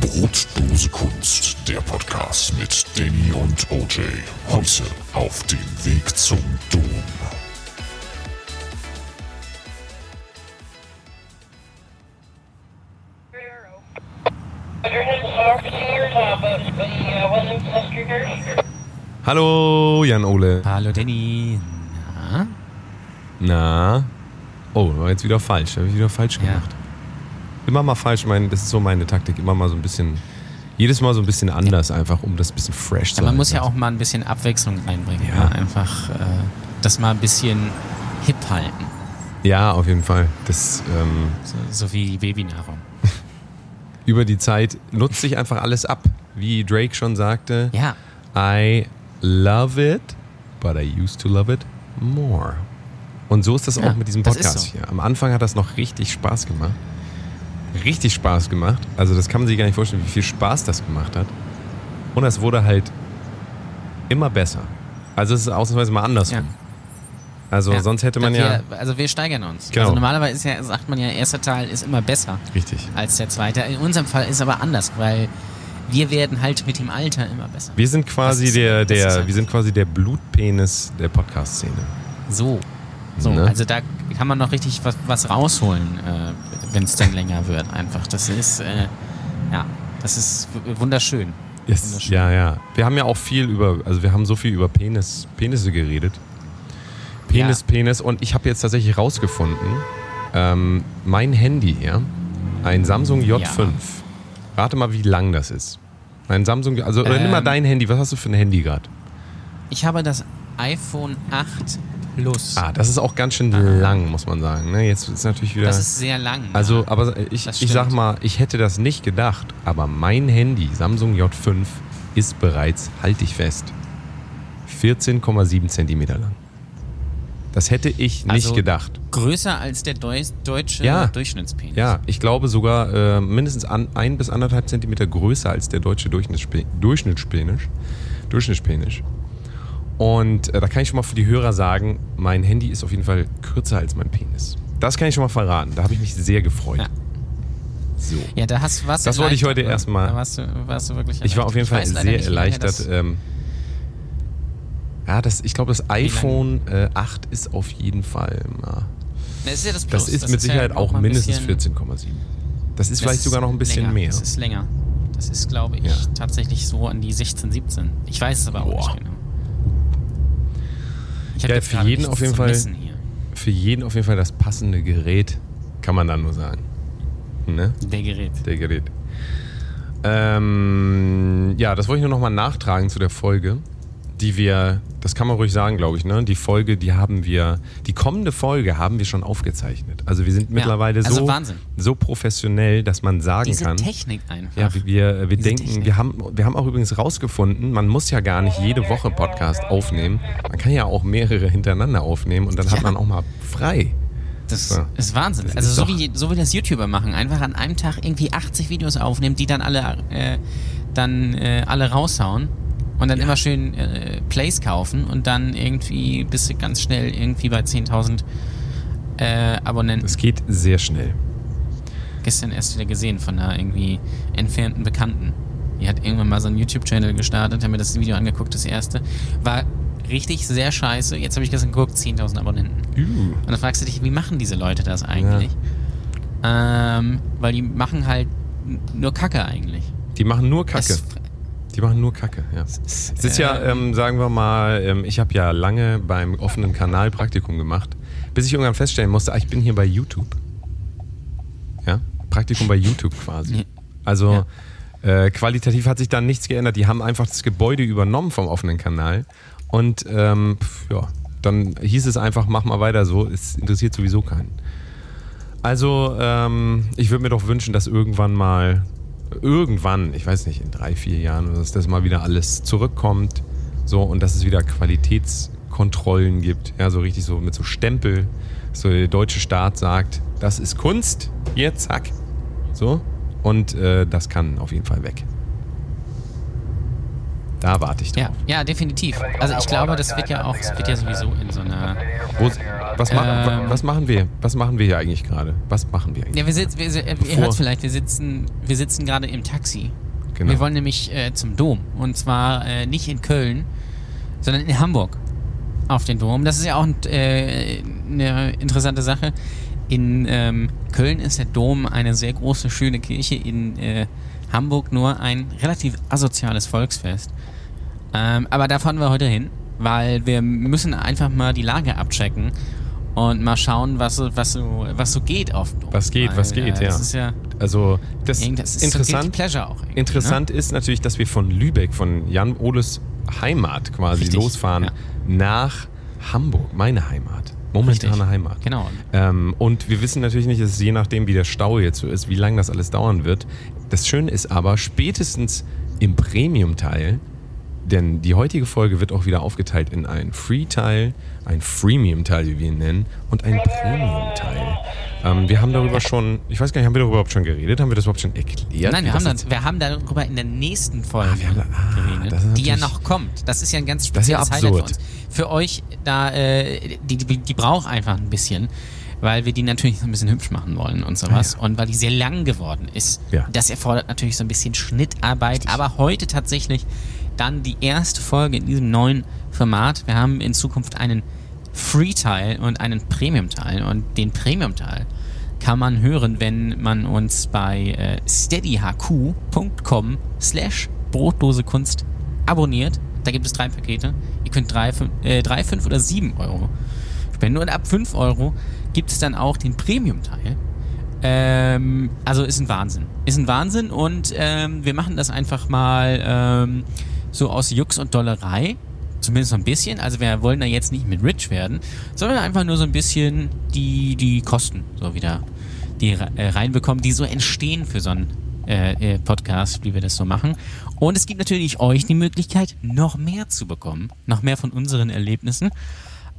Brotdose Kunst, der Podcast mit Danny und OJ. Heute auf dem Weg zum Dom. Hallo, Jan Ole. Hallo Danny. Na? Na? Oh, war jetzt wieder falsch. Habe ich wieder falsch Ja. Immer mal falsch. Mein, das ist so meine Taktik. Immer mal so ein bisschen. Jedes Mal so ein bisschen anders, einfach um das ein bisschen fresh zu Ja, man muss ja auch mal ein bisschen Abwechslung reinbringen. Ja. Ja. Einfach äh, das mal ein bisschen hip halten. Ja, auf jeden Fall. Das ähm, So, so wie Babynahrung. über die Zeit nutzt sich einfach alles ab. Wie Drake schon sagte, Ja. I love it, but I used to love it more. Und so ist das Ja, auch mit diesem Podcast so. hier. Am Anfang hat das noch richtig Spaß gemacht. Richtig Spaß gemacht. Also das kann man sich gar nicht vorstellen, wie viel Spaß das gemacht hat. Und es wurde halt immer besser. Also es ist ausnahmsweise mal andersrum. Ja. Also ja. sonst hätte man ja... Wir, also wir steigern uns. Genau. Also normalerweise ist ja, sagt man ja, erster Teil ist immer besser Richtig. als der zweite. In unserem Fall ist aber anders, weil wir werden halt mit dem Alter immer besser. Wir sind quasi ist- der, der, halt- wir sind quasi der Blutpenis der Podcast-Szene. So. So, Ne? also da kann man noch richtig was, was rausholen, äh, wenn es dann länger wird. Einfach. Das ist, äh, ja, das ist wunderschön. Yes. Wunderschön. Ja, ja. Wir haben ja auch viel über, also wir haben so viel über Penis, Penisse geredet. Penis, Ja. Penis. Und ich habe jetzt tatsächlich rausgefunden, ähm, mein Handy hier, ein Samsung J5. Rate mal, wie lang das ist. Ein Samsung, also oder nimm mal Ähm. dein Handy. Was hast du für ein Handy gerade? Ich habe das iPhone 8 Plus. Ah, das ist auch ganz schön lang, muss man sagen. Ne? Jetzt ist natürlich wieder. das ist sehr lang. Also, ja. aber ich, ich sag mal, ich hätte das nicht gedacht, aber mein Handy, Samsung J5, ist bereits, halte ich fest, 14,7 Zentimeter lang. Das hätte ich nicht Also gedacht. größer als der Deu deutsche Ja. Durchschnittspenis. Ja, ich glaube sogar äh, mindestens an, ein bis anderthalb Zentimeter größer als der deutsche Durchschnittspe Durchschnittspenis. Durchschnittspenis. Und äh, da kann ich schon mal für die Hörer sagen, mein Handy ist auf jeden Fall kürzer als mein Penis. Das kann ich schon mal verraten. Da habe ich mich sehr gefreut. Ja. So. Ja, da hast, du Das wollte ich heute erleichtert, ne? erstmal- Da warst du, warst du wirklich Ich war auf jeden Fall sehr nicht, erleichtert. Das, ähm, ja, das, ich glaube, das iPhone äh, 8 ist auf jeden Fall. Na, das ist ja das Plus. das ist mit ja Sicherheit auch mal ein mindestens bisschen- 14,7. Das ist das vielleicht ist sogar noch ein bisschen länger. mehr. Das ist länger. Das ist, glaube ich, Ja. tatsächlich so an die 16, 17. Ich weiß es aber auch Boah. nicht genau. Ich Ja, für jeden auf jeden Fall-. Für jeden auf jeden Fall das passende Gerät, kann man dann nur sagen. Ne? Der Gerät. Der Gerät. Ähm, ja, das wollte ich nur nochmal nachtragen zu der Folge, die wir, das kann man ruhig sagen, glaube ich, ne? Die Folge, die haben wir, die kommende Folge haben wir schon aufgezeichnet. Also wir sind mittlerweile also so, Wahnsinn. so professionell, dass man sagen Diese kann. Technik einfach. Ja, wir, wir Diese denken, Technik. wir haben, wir haben auch übrigens rausgefunden, man muss ja gar nicht jede Woche Podcast aufnehmen. Man kann ja auch mehrere hintereinander aufnehmen und dann hat Ja. man auch mal frei. Das Ja. ist Wahnsinn. Das also ist so wie, so wie das YouTuber machen. Einfach an einem Tag irgendwie 80 Videos aufnehmen, die dann alle, äh, dann, äh, alle raushauen. Und dann immer schön äh, Plays kaufen und dann irgendwie bist du ganz schnell irgendwie bei 10.000 äh, Abonnenten. Das geht sehr schnell. Gestern erst wieder gesehen von einer irgendwie entfernten Bekannten. Die hat irgendwann mal so einen YouTube-Channel gestartet, haben mir das Video angeguckt, das erste. War richtig sehr scheiße. Jetzt habe ich gestern geguckt, 10.000 Abonnenten. Und dann fragst du dich, wie machen diese Leute das eigentlich? Ähm, weil die machen halt nur Kacke eigentlich. Die machen nur Kacke. Es- Die machen nur Kacke, ja. es ist ja, ähm, sagen wir mal, ähm, ich habe ja lange beim offenen Kanal Praktikum gemacht, bis ich irgendwann feststellen musste, ah, ich bin hier bei YouTube. Ja, Praktikum bei YouTube quasi. Ja. Also äh, qualitativ hat sich dann nichts geändert. Die haben einfach das Gebäude übernommen vom offenen Kanal und ähm, pf, ja, dann hieß es einfach, mach mal weiter so, es interessiert sowieso keinen. Also, ähm, ich würde mir doch wünschen, dass irgendwann mal, irgendwann, ich weiß nicht, in drei, vier Jahren, dass das mal wieder alles zurückkommt. So, und dass es wieder Qualitätskontrollen gibt. Ja, so richtig so mit so Stempel. So der deutsche Staat sagt, das ist Kunst, hier, zack. So. Und äh, das kann auf jeden Fall weg. Da warte ich drauf. Ja, ja, definitiv. Also ich glaube, das wird ja auch, es wird ja sowieso in so einer. Wo, was, ma Ähm. was machen wir? Was machen wir hier eigentlich gerade? Was machen wir eigentlich? Ja, wir sitzen, wir, ihr hört vielleicht, wir sitzen, wir sitzen gerade im Taxi. Genau. Wir wollen nämlich äh, zum Dom. Und zwar äh, nicht in Köln, sondern in Hamburg auf den Dom. Das ist ja auch äh, eine interessante Sache. In ähm, Köln ist der Dom eine sehr große, schöne Kirche. In äh, Hamburg nur ein relativ asoziales Volksfest. Ähm, aber da fahren wir heute hin, weil wir müssen einfach mal die Lage abchecken und mal schauen, was so, was so, was so geht auf. Was geht, was Weil, geht, äh, ja. Das ist ja Also, das, das ist so interessant. Pleasure auch irgendwie, Interessant ist natürlich, dass wir von Lübeck, von Jan Oles Heimat quasi Richtig, losfahren ja. nach Hamburg, meine Heimat. Momentane Richtig. Heimat. Genau. Ähm, und wir wissen natürlich nicht, dass je nachdem, wie der Stau jetzt so ist, wie lange das alles dauern wird. Das Schöne ist aber, spätestens im Premium-Teil, denn die heutige Folge wird auch wieder aufgeteilt in einen Free-Teil, ein Freemium-Teil, wie wir ihn nennen, und einen Premium-Teil. Ähm, wir haben darüber schon, ich weiß gar nicht, haben wir darüber überhaupt schon geredet? Haben wir das überhaupt schon erklärt? Nein, wir haben, das dann, wir haben darüber in der nächsten Folge Ah, haben ah, geredet, das die ja noch kommt. Das ist ja ein ganz Das ist ja spezielles Highlight für uns. Für euch, da, äh, die, die, die braucht einfach ein bisschen, weil wir die natürlich so ein bisschen hübsch machen wollen und sowas. Und weil die sehr lang geworden ist. Ah, Ja. Das erfordert natürlich so ein bisschen Schnittarbeit. Aber heute tatsächlich dann die erste Folge in diesem neuen Format. Wir haben in Zukunft einen Free-Teil und einen Premium-Teil. Und den Premium-Teil kann man hören, wenn man uns bei äh, steadyhq.com slash Brotdosekunst abonniert. Da gibt es drei Pakete. Ihr könnt drei, äh, drei, fünf oder sieben Euro spenden. Und ab 5 Euro gibt es dann auch den Premium-Teil. Ähm, also ist ein Wahnsinn. Ist ein Wahnsinn und ähm, wir machen das einfach mal ähm, so aus Jux und Dollerei. Zumindest so ein bisschen. Also wir wollen da jetzt nicht mit rich werden, sondern einfach nur so ein bisschen die, die Kosten so wieder die äh, reinbekommen, die so entstehen für so einen äh, äh, Podcast, wie wir das so machen. Und es gibt natürlich euch die Möglichkeit, noch mehr zu bekommen. Noch mehr von unseren Erlebnissen.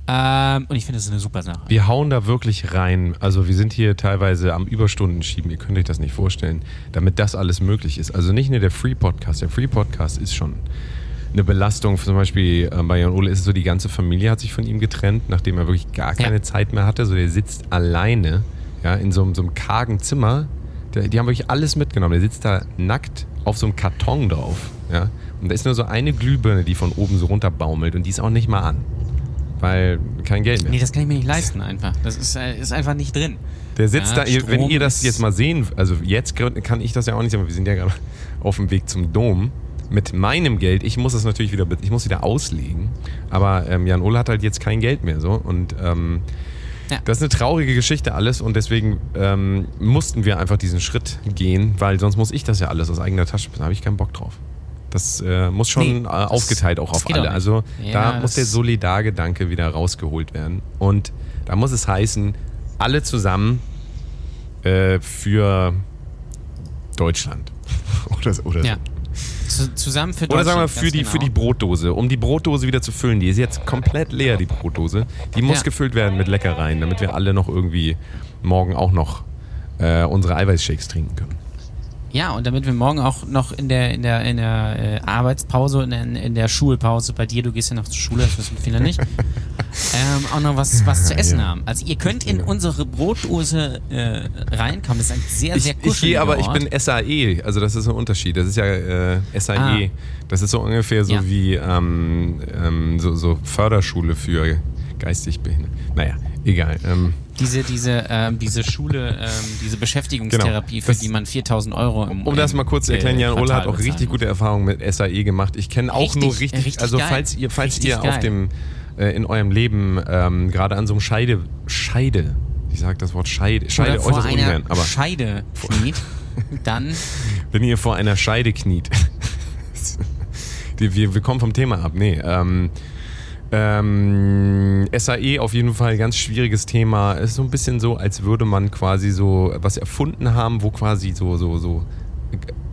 Ähm, und ich finde, das ist eine super Sache. Wir hauen da wirklich rein. Also wir sind hier teilweise am Überstunden schieben. Ihr könnt euch das nicht vorstellen, damit das alles möglich ist. Also nicht nur der Free Podcast. Der Free Podcast ist schon eine Belastung. Zum Beispiel äh, bei Jan Ole ist es so, die ganze Familie hat sich von ihm getrennt, nachdem er wirklich gar keine Ja. Zeit mehr hatte. So der sitzt alleine ja, in so, einem- so einem kargen Zimmer. Der, die haben wirklich alles mitgenommen. Der sitzt da nackt auf so einem Karton drauf. Ja? Und da ist nur so eine Glühbirne, die von oben so runterbaumelt und die ist auch nicht mal an. Weil kein Geld mehr. Nee, das kann ich mir nicht leisten einfach. Das ist, äh, ist einfach nicht drin. Der sitzt Ja, da, ihr, wenn Strom ihr das jetzt mal sehen, also jetzt kann ich das ja auch nicht, aber wir sind ja gerade auf dem Weg zum Dom. Mit meinem Geld, ich muss das natürlich wieder, ich muss wieder auslegen. Aber ähm, Jan Ole hat halt jetzt kein Geld mehr so. Und ähm, Ja. das ist eine traurige Geschichte alles und deswegen ähm, mussten wir einfach diesen Schritt gehen, weil sonst muss ich das ja alles aus eigener Tasche. Da habe ich keinen Bock drauf. Das äh, muss schon Nee, äh, aufgeteilt auch auf auch alle. nicht. Also Ja, da muss der Solidargedanke wieder rausgeholt werden. Und da muss es heißen, alle zusammen äh, für Deutschland. oder so. Oder, so. Ja. Zu, zusammen für oder sagen wir für die, genau. für die Brotdose, um die Brotdose wieder zu füllen. Die ist jetzt komplett leer, die Brotdose. Die muss Ja. gefüllt werden mit Leckereien, damit wir alle noch irgendwie morgen auch noch äh, unsere Eiweißshakes trinken können. Ja, und damit wir morgen auch noch in der, in der, in der äh, Arbeitspause in, in der Schulpause bei dir, du gehst ja noch zur Schule, das wissen viele nicht, ähm, auch noch was, was zu essen Ja. haben. Also ihr könnt in unsere Brotdose äh, reinkommen. Das ist ein sehr, Ich, sehr ich kuscheliger gehe aber, ich Ort. bin SAE, also das ist ein Unterschied. Das ist ja äh, SAE. Ah. Das ist so ungefähr so Ja. wie ähm, ähm, so, so Förderschule für geistig Behinderte. Naja, egal. Ähm, Diese, diese, ähm, diese Schule, ähm, diese Beschäftigungstherapie, Genau. für die man 4000 Euro im Um das mal kurz zu erklären, äh, Jan Ole hat auch richtig gute Erfahrungen mit SAE gemacht. Ich kenne auch Richtig, nur richtig, richtig also geil. falls ihr, falls Richtig ihr auf dem äh, in eurem Leben ähm, gerade an so einem Scheide, Scheide, ich sage das Wort Scheide, Scheide Oder vor äußerst einer ungern, aber Scheide kniet, dann wenn ihr vor einer Scheide kniet. Wir, wir kommen vom Thema ab. Nee. Ähm, ähm, SAE auf jeden Fall ganz schwieriges Thema. Es ist so ein bisschen so, als würde man quasi so was erfunden haben, wo quasi so, so, so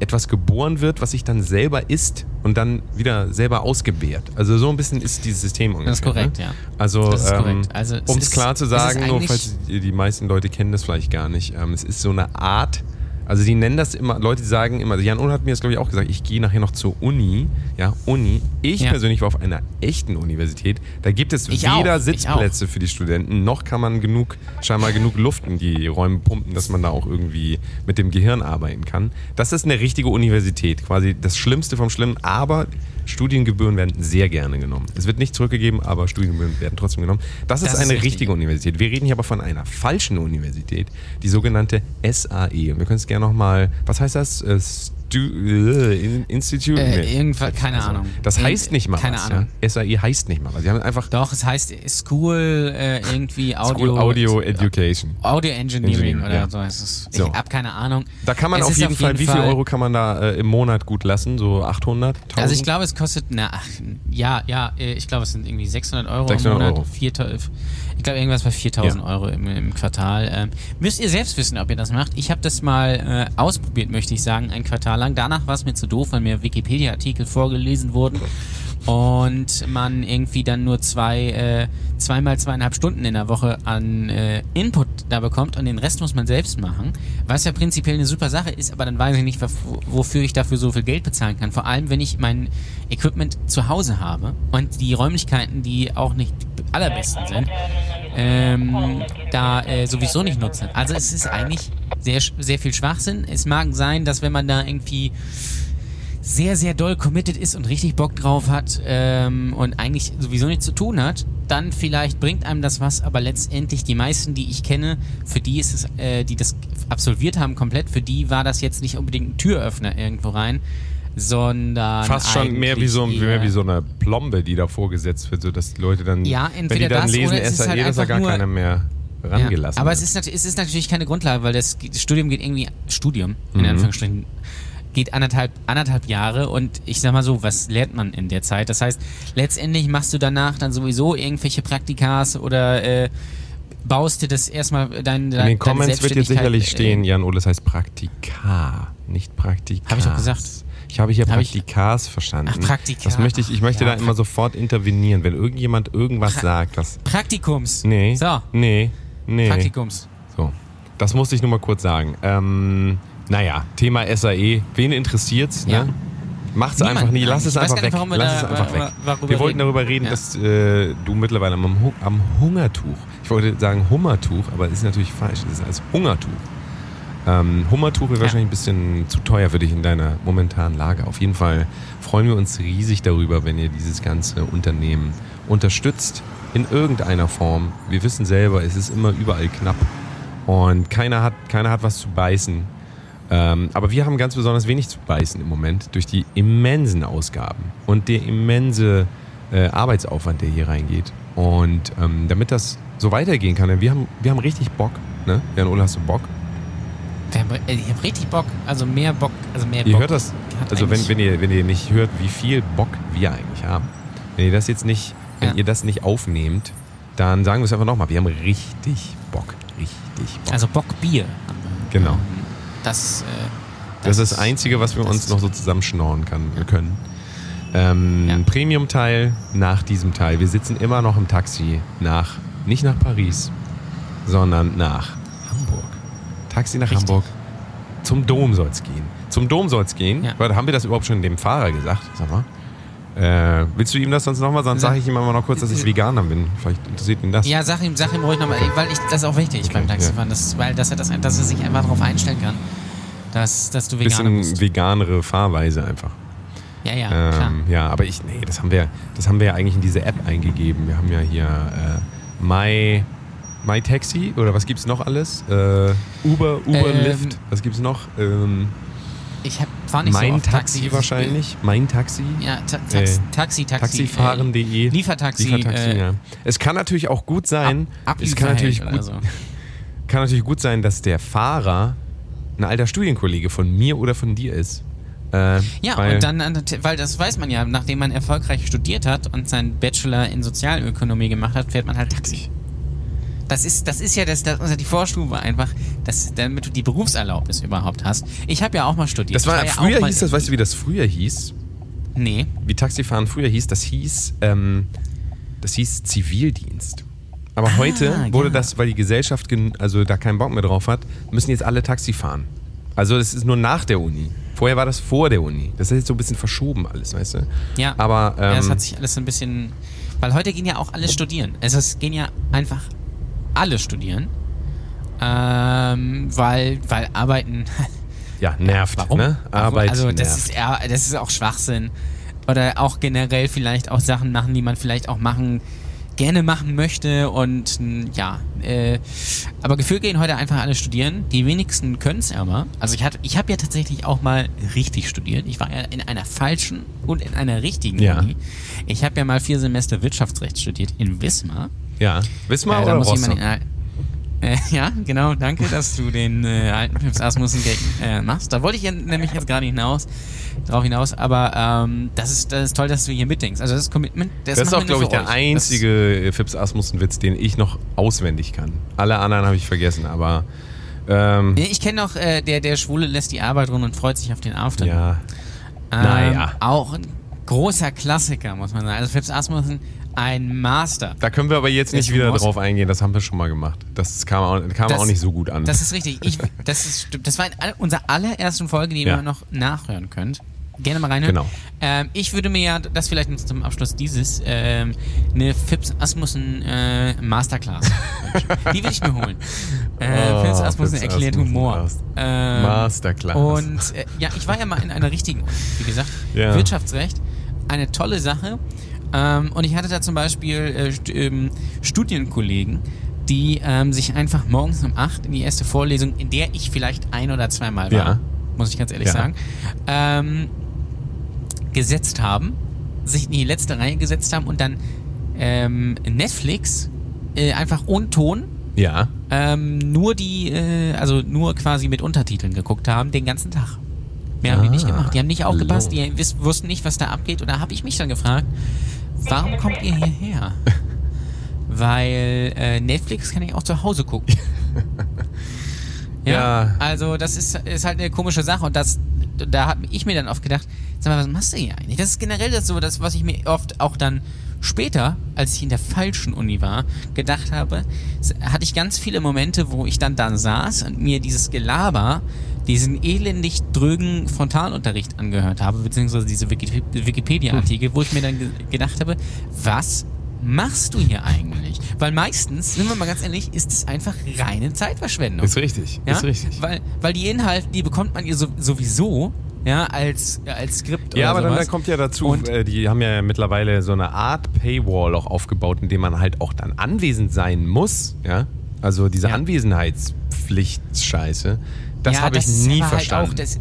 etwas geboren wird, was sich dann selber isst und dann wieder selber ausgebärt. Also so ein bisschen ist dieses System ungefähr. Das ist korrekt, ne? ja. Also, Das ist ähm. Also um es klar zu sagen, nur falls die, die meisten Leute kennen das vielleicht gar nicht, ähm, es ist so eine Art Also die nennen das immer, Leute sagen immer, Jan Ull hat mir das glaube ich auch gesagt, ich gehe nachher noch zur Uni, ja, Uni. Ich Ja. persönlich war auf einer echten Universität, da gibt es Ich weder auch, Sitzplätze für die Studenten, noch kann man genug, scheinbar genug Luft in die Räume pumpen, dass man da auch irgendwie mit dem Gehirn arbeiten kann. Das ist eine richtige Universität, quasi das Schlimmste vom Schlimmen, aber Studiengebühren werden sehr gerne genommen. Es wird nicht zurückgegeben, aber Studiengebühren werden trotzdem genommen. Das ist Das ist eine richtig. richtige Universität. Wir reden hier aber von einer falschen Universität, die sogenannte SAE. Und wir können es gerne nochmal, was heißt das? Äh, Stu äh, In- Institute? Äh, Nee. irgendwann, keine Also, Ahnung. Das heißt nicht mal keine was. Ahnung. Ja? SAE heißt nicht mal was. Sie haben einfach Doch, es heißt School äh, irgendwie Audio. School Audio Education. Audio Engineering Engineering, oder ja. so heißt es. So. Ich hab keine Ahnung. Da kann man auf jeden, Fall, wie viel Euro kann man da äh, im Monat gut lassen? So 800? 1000? Also ich glaube, es kostet, na, ach, ja, ja, äh, ich glaube, es sind irgendwie 600 Euro 600 im Monat. Euro. 4000 ich glaube, irgendwas bei 4000 Ja. Euro im, im Quartal. Ähm, müsst ihr selbst wissen, ob ihr das macht. Ich habe das mal äh, ausprobiert, möchte ich sagen, ein Quartal lang. Danach war es mir zu doof, weil mir Wikipedia-Artikel vorgelesen wurden und man irgendwie dann nur zwei, äh, zweimal zweieinhalb Stunden in der Woche an äh, Input da bekommt und den Rest muss man selbst machen, was ja prinzipiell eine super Sache ist, aber dann weiß ich nicht, wo- wofür ich dafür so viel Geld bezahlen kann. Vor allem, wenn ich mein Equipment zu Hause habe und die Räumlichkeiten, die auch nicht allerbesten sind, ähm, da äh, sowieso nicht nutze. Also es ist eigentlich sehr, sehr viel Schwachsinn. Es mag sein, dass wenn man da irgendwie sehr, sehr doll committed ist und richtig Bock drauf hat ähm, und eigentlich sowieso nichts zu tun hat, dann vielleicht bringt einem das was, aber letztendlich die meisten, die ich kenne, für die ist es, äh, die das absolviert haben komplett, für die war das jetzt nicht unbedingt ein Türöffner irgendwo rein, sondern Fast schon mehr wie, so, mehr wie so eine Plombe, die da vorgesetzt wird, sodass die Leute dann, Ja, wenn die dann das lesen oder es ist SAE, halt dass da einfach gar keiner mehr rangelassen Ja, aber wird. es ist, es ist natürlich keine Grundlage, weil das, Studium geht irgendwie, Studium, in Mhm. Anführungsstrichen, geht anderthalb, anderthalb Jahre und ich sag mal so, was lernt man in der Zeit? Das heißt, letztendlich machst du danach dann sowieso irgendwelche Praktikas oder äh, baust dir das erstmal dein, In dein, den Comments wird jetzt sicherlich stehen, Äh, Jan Ole, das heißt Praktika, nicht Praktika. Hab ich doch gesagt. Ich habe hier Hab ich- Praktikas verstanden. Ach, Praktika. Das möchte ich, ich möchte Ja, da immer sofort intervenieren, wenn irgendjemand irgendwas Pra- sagt. Das, Praktikums. nee, So, nee, nee. Praktikums. So, das musste ich nur mal kurz sagen. Ähm, naja, Thema SAE, wen interessiert's? Ja. Ne? Macht's Niemand einfach nie, lass es einfach weg. nicht, warum wir Lass es einfach weg. Wir wollten reden. darüber reden, Ja. dass äh, du mittlerweile am, am Hungertuch, ich wollte sagen Hummertuch, aber das ist natürlich falsch, das ist als Hungertuch. Ähm, Hummertuch ist Ja. wahrscheinlich ein bisschen zu teuer für dich in deiner momentanen Lage. Auf jeden Fall freuen wir uns riesig darüber, wenn ihr dieses ganze Unternehmen unterstützt in irgendeiner Form. Wir wissen selber, es ist immer überall knapp und keiner hat, keiner hat was zu beißen. Ähm, aber wir haben ganz besonders wenig zu beißen im Moment durch die immensen Ausgaben und der immense äh, Arbeitsaufwand, der hier reingeht. Und ähm, damit das so weitergehen kann, wir haben, wir haben richtig Bock. Ne? Jan Ole, hast du Bock? Wir haben, äh, ich habe richtig Bock, also mehr Bock, also mehr Ihr Bock. hört das, also wenn, wenn, ihr, wenn ihr nicht hört, wie viel Bock wir eigentlich haben. Wenn ihr das jetzt nicht, wenn Ja. ihr das nicht aufnehmt, dann sagen wir es einfach nochmal. Wir haben richtig Bock. Richtig Bock. Also Bock Bier. Genau. Das, äh, Das ist das Einzige, was wir das uns noch so zusammenschnorren kann, können. Ähm, Ja. Premium-Teil nach diesem Teil. Wir sitzen immer noch im Taxi nach, nicht nach Paris, sondern nach. Taxi nach Richtig. Hamburg. Zum Dom soll es gehen. Zum Dom soll es gehen. Ja. Haben wir das überhaupt schon dem Fahrer gesagt? Sag mal. Äh, willst du ihm das sonst nochmal? Sonst Sag- sage ich ihm aber noch kurz, dass ich Veganer bin. Vielleicht interessiert ihn das. Ja, sag ihm, sag ihm ruhig nochmal, weil ich, das ist auch wichtig beim Taxifahren, das, weil dass er, das, dass er sich einfach darauf einstellen kann, dass, dass du Veganer Bisschen bist. veganere Fahrweise einfach. Ja, ja, klar. Ähm, ja, aber ich, nee, das haben wir, das haben wir ja eigentlich in diese App eingegeben. Wir haben ja hier äh, My, My Taxi oder was gibt's noch alles? Äh, Uber, Uber, Ähm, Lyft, was gibt's noch? Ähm, Ich hab, fahr nicht so mein oft Taxi, wahrscheinlich. Mein Taxi. Ja, ta Tax Äh, Taxi, Taxi. Taxifahren.de. Äh, Liefertaxi. Liefertaxi, äh, ja. Es kann natürlich auch gut sein, Ab, es kann natürlich, gut, so. kann natürlich gut sein, dass der Fahrer ein alter Studienkollege von mir oder von dir ist. Äh, Ja, weil- und dann, weil das weiß man ja, nachdem man erfolgreich studiert hat und seinen Bachelor in Sozialökonomie gemacht hat, fährt man halt Taxi. Das ist, das ist ja das, das, also die Vorstufe einfach, dass, damit du die Berufserlaubnis überhaupt hast. Ich habe ja auch mal studiert. Das war, ja früher mal hieß das, weißt du, wie das früher hieß? Nee. wie Taxifahren früher hieß, das hieß, ähm, das hieß Zivildienst. Aber Ah, heute wurde ja. das, weil die Gesellschaft also da keinen Bock mehr drauf hat, müssen jetzt alle Taxi fahren. Also es ist nur nach der Uni. Vorher war das vor der Uni. Das ist jetzt so ein bisschen verschoben alles, weißt du? Ja. Aber ja, das ähm, hat sich alles so ein bisschen. Weil heute gehen ja auch alle studieren. Also es gehen ja einfach alle studieren. Ähm, weil, weil Arbeiten. ja, nervt, Warum? ne? Arbeit Also das nervt. ist, das ist auch Schwachsinn. Oder auch generell vielleicht auch Sachen machen, die man vielleicht auch machen gerne machen möchte und ja, äh, aber gefühlt gehen heute einfach alle studieren. Die wenigsten können es aber. Also ich hatte, ich habe ja tatsächlich auch mal richtig studiert. Ich war ja in einer falschen und in einer richtigen Ja. Uni. Ich habe ja mal vier Semester Wirtschaftsrecht studiert in Wismar. Ja. Wismar Äh, oder muss Rostock? äh, ja, genau, danke, dass du den äh, alten Pips Asmussen Gag äh, machst. Da wollte ich ja nämlich jetzt gerade hinaus, drauf hinaus, aber ähm, das, ist, das ist toll, dass du hier mitdenkst. Also das Commitment, das, Das ist auch, glaube ich, der euch. einzige Fips Asmussen-Witz, den ich noch auswendig kann. Alle anderen habe ich vergessen, aber ähm, ich kenne noch, äh, der, der Schwule lässt die Arbeit ruhen und freut sich auf den After. ja. Ähm, naja. Auch ein großer Klassiker, muss man sagen. Also Fips Asmussen, ein Master. Da können wir aber jetzt nicht wieder drauf eingehen, das haben wir schon mal gemacht. Das kam auch, kam Das- auch nicht so gut an. Das ist richtig. Ich, das, ist, das war in aller- unserer allerersten Folge, die Ja. ihr noch nachhören könnt. Gerne mal reinhören. Genau. Ähm, ich würde mir ja, das vielleicht zum Abschluss dieses, ähm, eine Fips Asmussen äh, Masterclass. Die will ich mir holen. Äh, Oh, Fips Asmussen erklärt Asmussen Humor. Ähm, Masterclass. Und äh, ja, ich war ja mal in einer richtigen wie gesagt. Ja. Wirtschaftsrecht. Eine tolle Sache. Ähm, und ich hatte da zum Beispiel äh, ähm, Studienkollegen, die ähm, sich einfach morgens um 8 in die erste Vorlesung, in der ich vielleicht ein oder zweimal war, Ja. muss ich ganz ehrlich Ja. sagen, ähm, gesetzt haben, sich in die letzte Reihe gesetzt haben und dann ähm, Netflix äh, einfach ohne Ton ja. ähm, nur die, äh, also nur quasi mit Untertiteln geguckt haben, den ganzen Tag. Mehr haben die nicht Ah, gemacht. Die haben nicht aufgepasst, die wiss, wussten nicht, was da abgeht. Und da habe ich mich dann gefragt, warum kommt ihr hierher? Weil äh, Netflix kann ich auch zu Hause gucken. Ja. Also das ist, ist halt eine komische Sache und das, da habe ich mir dann oft gedacht, sag mal, was machst du hier eigentlich? Das ist generell das so, das, was ich mir oft auch dann später, als ich in der falschen Uni war, gedacht habe, hatte ich ganz viele Momente, wo ich dann dann saß und mir dieses Gelaber, diesen elendig drögen Frontalunterricht angehört habe, beziehungsweise diese Wiki- Wikipedia-Artikel, wo ich mir dann ge gedacht habe, was machst du hier eigentlich? Weil meistens, sind wir mal ganz ehrlich, ist es einfach reine Zeitverschwendung. Ist richtig. Ja? Ist richtig. Weil, weil die Inhalte, die bekommt man ihr so, sowieso, ja, als, als Skript Ja, oder aber dann, dann kommt ja dazu, Und- äh, die haben ja mittlerweile so eine Art Paywall auch aufgebaut, in dem man halt auch dann anwesend sein muss. Ja? Also diese Ja. Anwesenheitspflicht-Scheiße, das Ja, habe ich nie aber verstanden. Halt auch, das,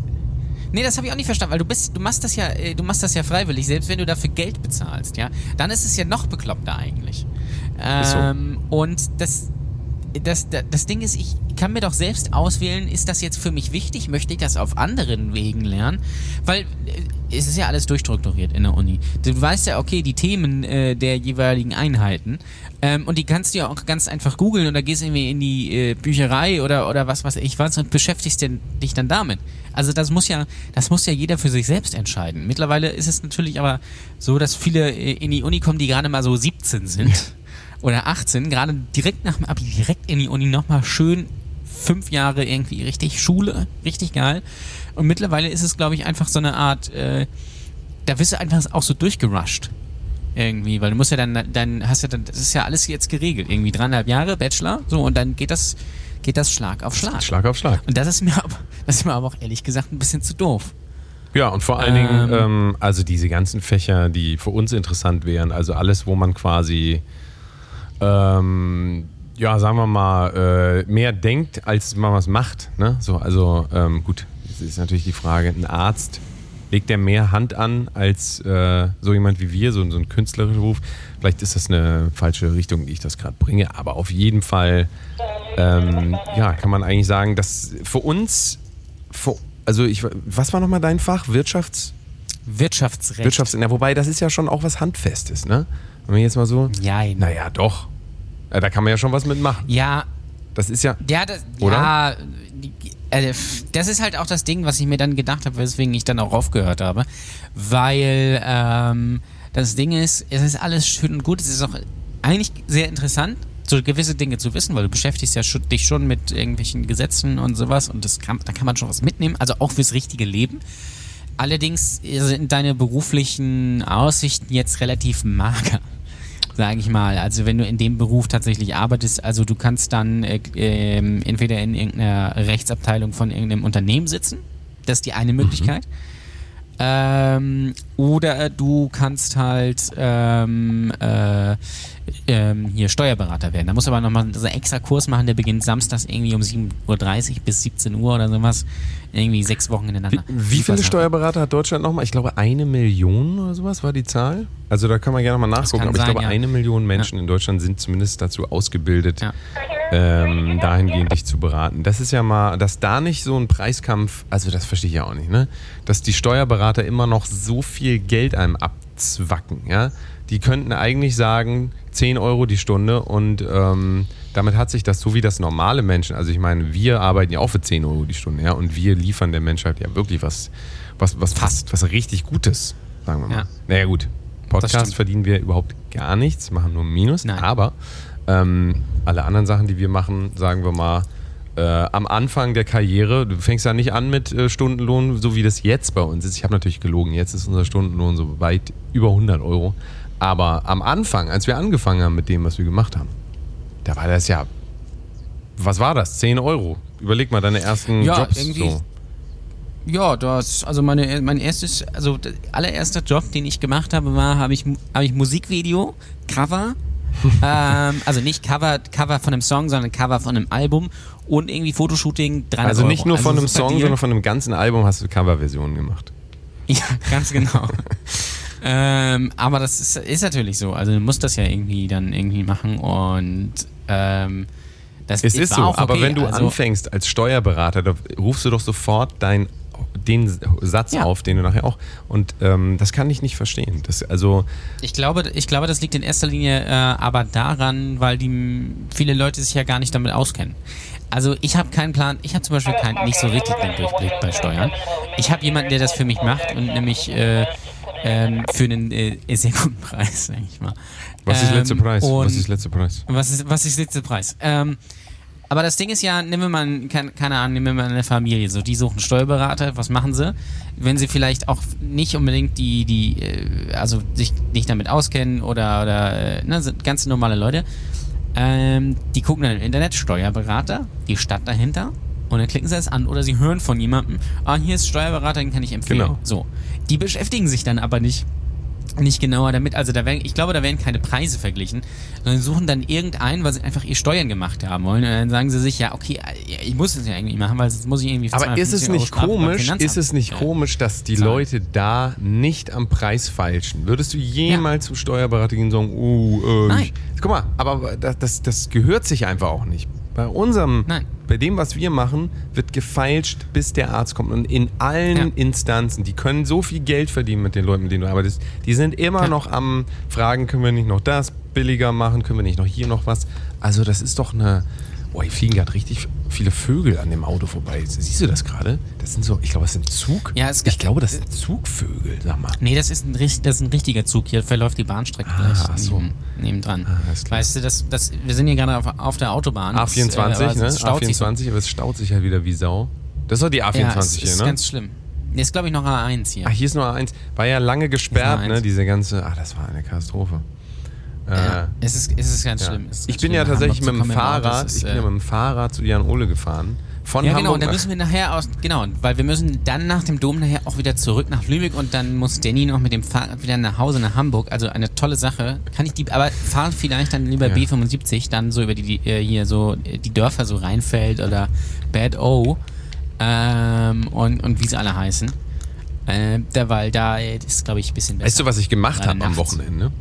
nee, das habe ich auch nicht verstanden, weil du bist, du machst das ja, äh, du machst das ja freiwillig, selbst wenn du dafür Geld bezahlst, ja, dann ist es ja noch bekloppter eigentlich. Ist so. Ähm, und das, das, das, das Ding ist, ich kann mir doch selbst auswählen, ist das jetzt für mich wichtig? Möchte ich das auf anderen Wegen lernen? Weil äh, es ist ja alles durchstrukturiert in der Uni. Du weißt ja, okay, die Themen äh, der jeweiligen Einheiten ähm, und die kannst du ja auch ganz einfach googeln oder gehst irgendwie in die äh, Bücherei oder, oder was weiß ich was und beschäftigst denn, dich dann damit. Also das muss ja, das muss ja jeder für sich selbst entscheiden. Mittlerweile ist es natürlich aber so, dass viele äh, in die Uni kommen, die gerade mal so 17 sind oder 18, gerade direkt nach dem Abi, direkt in die Uni nochmal schön fünf Jahre irgendwie richtig Schule, richtig geil. Und mittlerweile ist es, glaube ich, einfach so eine Art, äh, da wirst du einfach auch so durchgerusht. Irgendwie, weil du musst ja dann, dann hast ja dann, das ist ja alles jetzt geregelt. Irgendwie dreieinhalb Jahre Bachelor, so, und dann geht das, geht das Schlag auf Schlag. Schlag auf Schlag. Und das ist mir aber, das ist mir aber auch ehrlich gesagt ein bisschen zu doof. Ja, und vor allen Dingen, Ähm. ähm, also diese ganzen Fächer, die für uns interessant wären, also alles, wo man quasi, ähm, ja, sagen wir mal, äh, mehr denkt, als man was macht. Ne? So, also ähm, gut, jetzt ist natürlich die Frage, ein Arzt, legt der mehr Hand an als äh, so jemand wie wir, so, so ein künstlerischer Beruf? Vielleicht ist das eine falsche Richtung, die ich das gerade bringe, aber auf jeden Fall, ähm, ja, kann man eigentlich sagen, dass für uns, für, also ich, was war nochmal dein Fach? Wirtschafts... Wirtschaftsrecht. Wirtschafts... Ja, wobei, das ist ja schon auch was Handfestes, ne? Wenn man jetzt mal so... Jein. Naja, doch. Ja, da kann man ja schon was mitmachen. Ja, Das ist ja... Ja, das, Oder? ja, die- äh, das ist halt auch das Ding, was ich mir dann gedacht habe, weswegen ich dann auch aufgehört habe. Weil ähm, das Ding ist, es ist alles schön und gut, es ist auch eigentlich sehr interessant so gewisse Dinge zu wissen, weil du beschäftigst ja schon, dich schon mit irgendwelchen Gesetzen und sowas und das kann, da kann man schon was mitnehmen, also auch fürs richtige Leben. Allerdings sind deine beruflichen Aussichten jetzt relativ mager, sage ich mal. Also wenn du in dem Beruf tatsächlich arbeitest, also du kannst dann äh, äh, entweder in irgendeiner Rechtsabteilung von irgendeinem Unternehmen sitzen, das ist die eine Möglichkeit. Mhm. Ähm, oder du kannst halt ähm, äh, ähm, hier Steuerberater werden. Da musst du aber nochmal so einen extra Kurs machen, der beginnt samstags irgendwie um 7.30 Uhr bis 17 Uhr oder sowas. Irgendwie sechs Wochen ineinander. Wie, wie viele Steuerberater hat Deutschland nochmal? Ich glaube, eine Million oder sowas war die Zahl. Also da kann man gerne nochmal nachgucken. Aber sein, ich glaube, ja. eine Million Menschen ja. in Deutschland sind zumindest dazu ausgebildet, ja. ähm, dahingehend dich zu beraten. Das ist ja mal, dass da nicht so ein Preiskampf, also das verstehe ich ja auch nicht, ne? Dass die Steuerberater immer noch so viel Geld einem abzwacken, ja? Die könnten eigentlich sagen, 10 Euro die Stunde und ähm, damit hat sich das so wie das normale Menschen, also ich meine, wir arbeiten ja auch für 10 Euro die Stunde, ja, und wir liefern der Menschheit ja wirklich was, was, was fast, was richtig Gutes, sagen wir mal. Ja. Naja, gut. Podcast verdienen wir überhaupt gar nichts, machen nur Minus, Nein. aber ähm, alle anderen Sachen, die wir machen, sagen wir mal, äh, am Anfang der Karriere, du fängst ja nicht an mit äh, Stundenlohn, so wie das jetzt bei uns ist. Ich habe natürlich gelogen, jetzt ist unser Stundenlohn so weit über 100 Euro. Aber am Anfang, als wir angefangen haben mit dem, was wir gemacht haben, da war das ja. Was war das? 10 Euro. Überleg mal deine ersten ja, Jobs. Irgendwie, so. Ja, das, also meine, mein erstes, also der allererste Job, den ich gemacht habe, war, habe ich, hab ich Musikvideo, Cover, ähm, also nicht Cover, Cover von einem Song, sondern Cover von einem Album und irgendwie Fotoshooting 300 Also nicht nur also von einem Song, sondern von einem ganzen Album hast du Coverversionen gemacht. Ja, ganz genau. Ähm, aber das ist, ist, natürlich so. Also du musst das ja irgendwie dann irgendwie machen und ähm, das es ist so. Okay. Aber wenn du also, anfängst als Steuerberater, da rufst du doch sofort dein den Satz ja. auf, den du nachher auch. Und ähm, das kann ich nicht verstehen. Das, also ich, glaube, ich glaube, das liegt in erster Linie äh, aber daran, weil die viele Leute sich ja gar nicht damit auskennen. Also ich habe keinen Plan, ich habe zum Beispiel keinen, nicht so richtig den Durchblick bei Steuern. Ich habe jemanden, der das für mich macht und nämlich äh, ähm, für einen äh, sehr guten Preis, sag ich mal. Was ist letzter ähm, Preis? Was ist letzter Preis? Was ist, was ist letzter Preis? Ähm, aber das Ding ist ja, nehmen wir mal, keine Ahnung, nehmen wir mal eine Familie, so, die suchen Steuerberater, was machen sie? Wenn sie vielleicht auch nicht unbedingt die, die, äh, also sich nicht damit auskennen oder, oder äh, ne, sind ganz normale Leute, ähm, die gucken dann im Internet Steuerberater, die Stadt dahinter und dann klicken sie es an oder sie hören von jemandem, ah, hier ist Steuerberater, den kann ich empfehlen. Genau. So. Die beschäftigen sich dann aber nicht nicht genauer damit. Also da werden, ich glaube, da werden keine Preise verglichen, sondern suchen dann irgendeinen, weil sie einfach ihr Steuern gemacht haben wollen. Und dann sagen sie sich, ja, okay, ich muss es ja irgendwie machen, weil sonst muss ich irgendwie. Aber ist es nicht komisch? Ist es nicht komisch, dass die Leute da nicht am Preis feilschen? Würdest du jemals ja. zum Steuerberater gehen und sagen, oh, äh, Nein. guck mal, aber das, das gehört sich einfach auch nicht. Bei unserem, Nein. bei dem, was wir machen, wird gefeilscht, bis der Arzt kommt. Und in allen ja. Instanzen, die können so viel Geld verdienen mit den Leuten, mit denen du arbeitest, die sind immer ja. noch am Fragen, können wir nicht noch das billiger machen, können wir nicht noch hier noch was. Also das ist doch eine, Boah, hier fliegen gerade richtig viele Vögel an dem Auto vorbei. Siehst du das gerade? Das sind so, ich glaube, das sind Zug. Ja, es ich glaube, das sind Zugvögel, sag mal. Nee, das ist ein, das ist ein richtiger Zug. Hier verläuft die Bahnstrecke ah, gleich ach so. neben, nebendran. Ah, weißt du, das, das, wir sind hier gerade auf, auf der Autobahn. A24, das, äh, ne? A24, aber es staut sich halt wieder wie Sau. Das ist doch die A24 ja, es, hier, ne? Das ist ganz schlimm. Nee, ist, glaube ich, noch A1 hier. Ach, hier ist nur A1. War ja lange gesperrt, ne? Diese ganze. Ach, das war eine Katastrophe. Ja, äh, es, ist, es ist ganz ja. schlimm. Ist ich bin ja tatsächlich mit dem Fahrrad, ist, ich bin ja äh, mit dem Fahrrad zu Jan Ole gefahren. Von ja, genau, und dann müssen wir nachher aus, genau, weil wir müssen dann nach dem Dom nachher auch wieder zurück nach Lübeck und dann muss Danny noch mit dem Fahrrad wieder nach Hause nach Hamburg. Also eine tolle Sache. Kann ich die, aber fahren vielleicht dann lieber ja. B75, dann so über die, die, äh, hier so die Dörfer so reinfällt oder Bad O ähm, und, und wie sie alle heißen. Äh, derweil da ist, glaube ich, ein bisschen besser. Weißt du, was ich gemacht habe am Wochenende?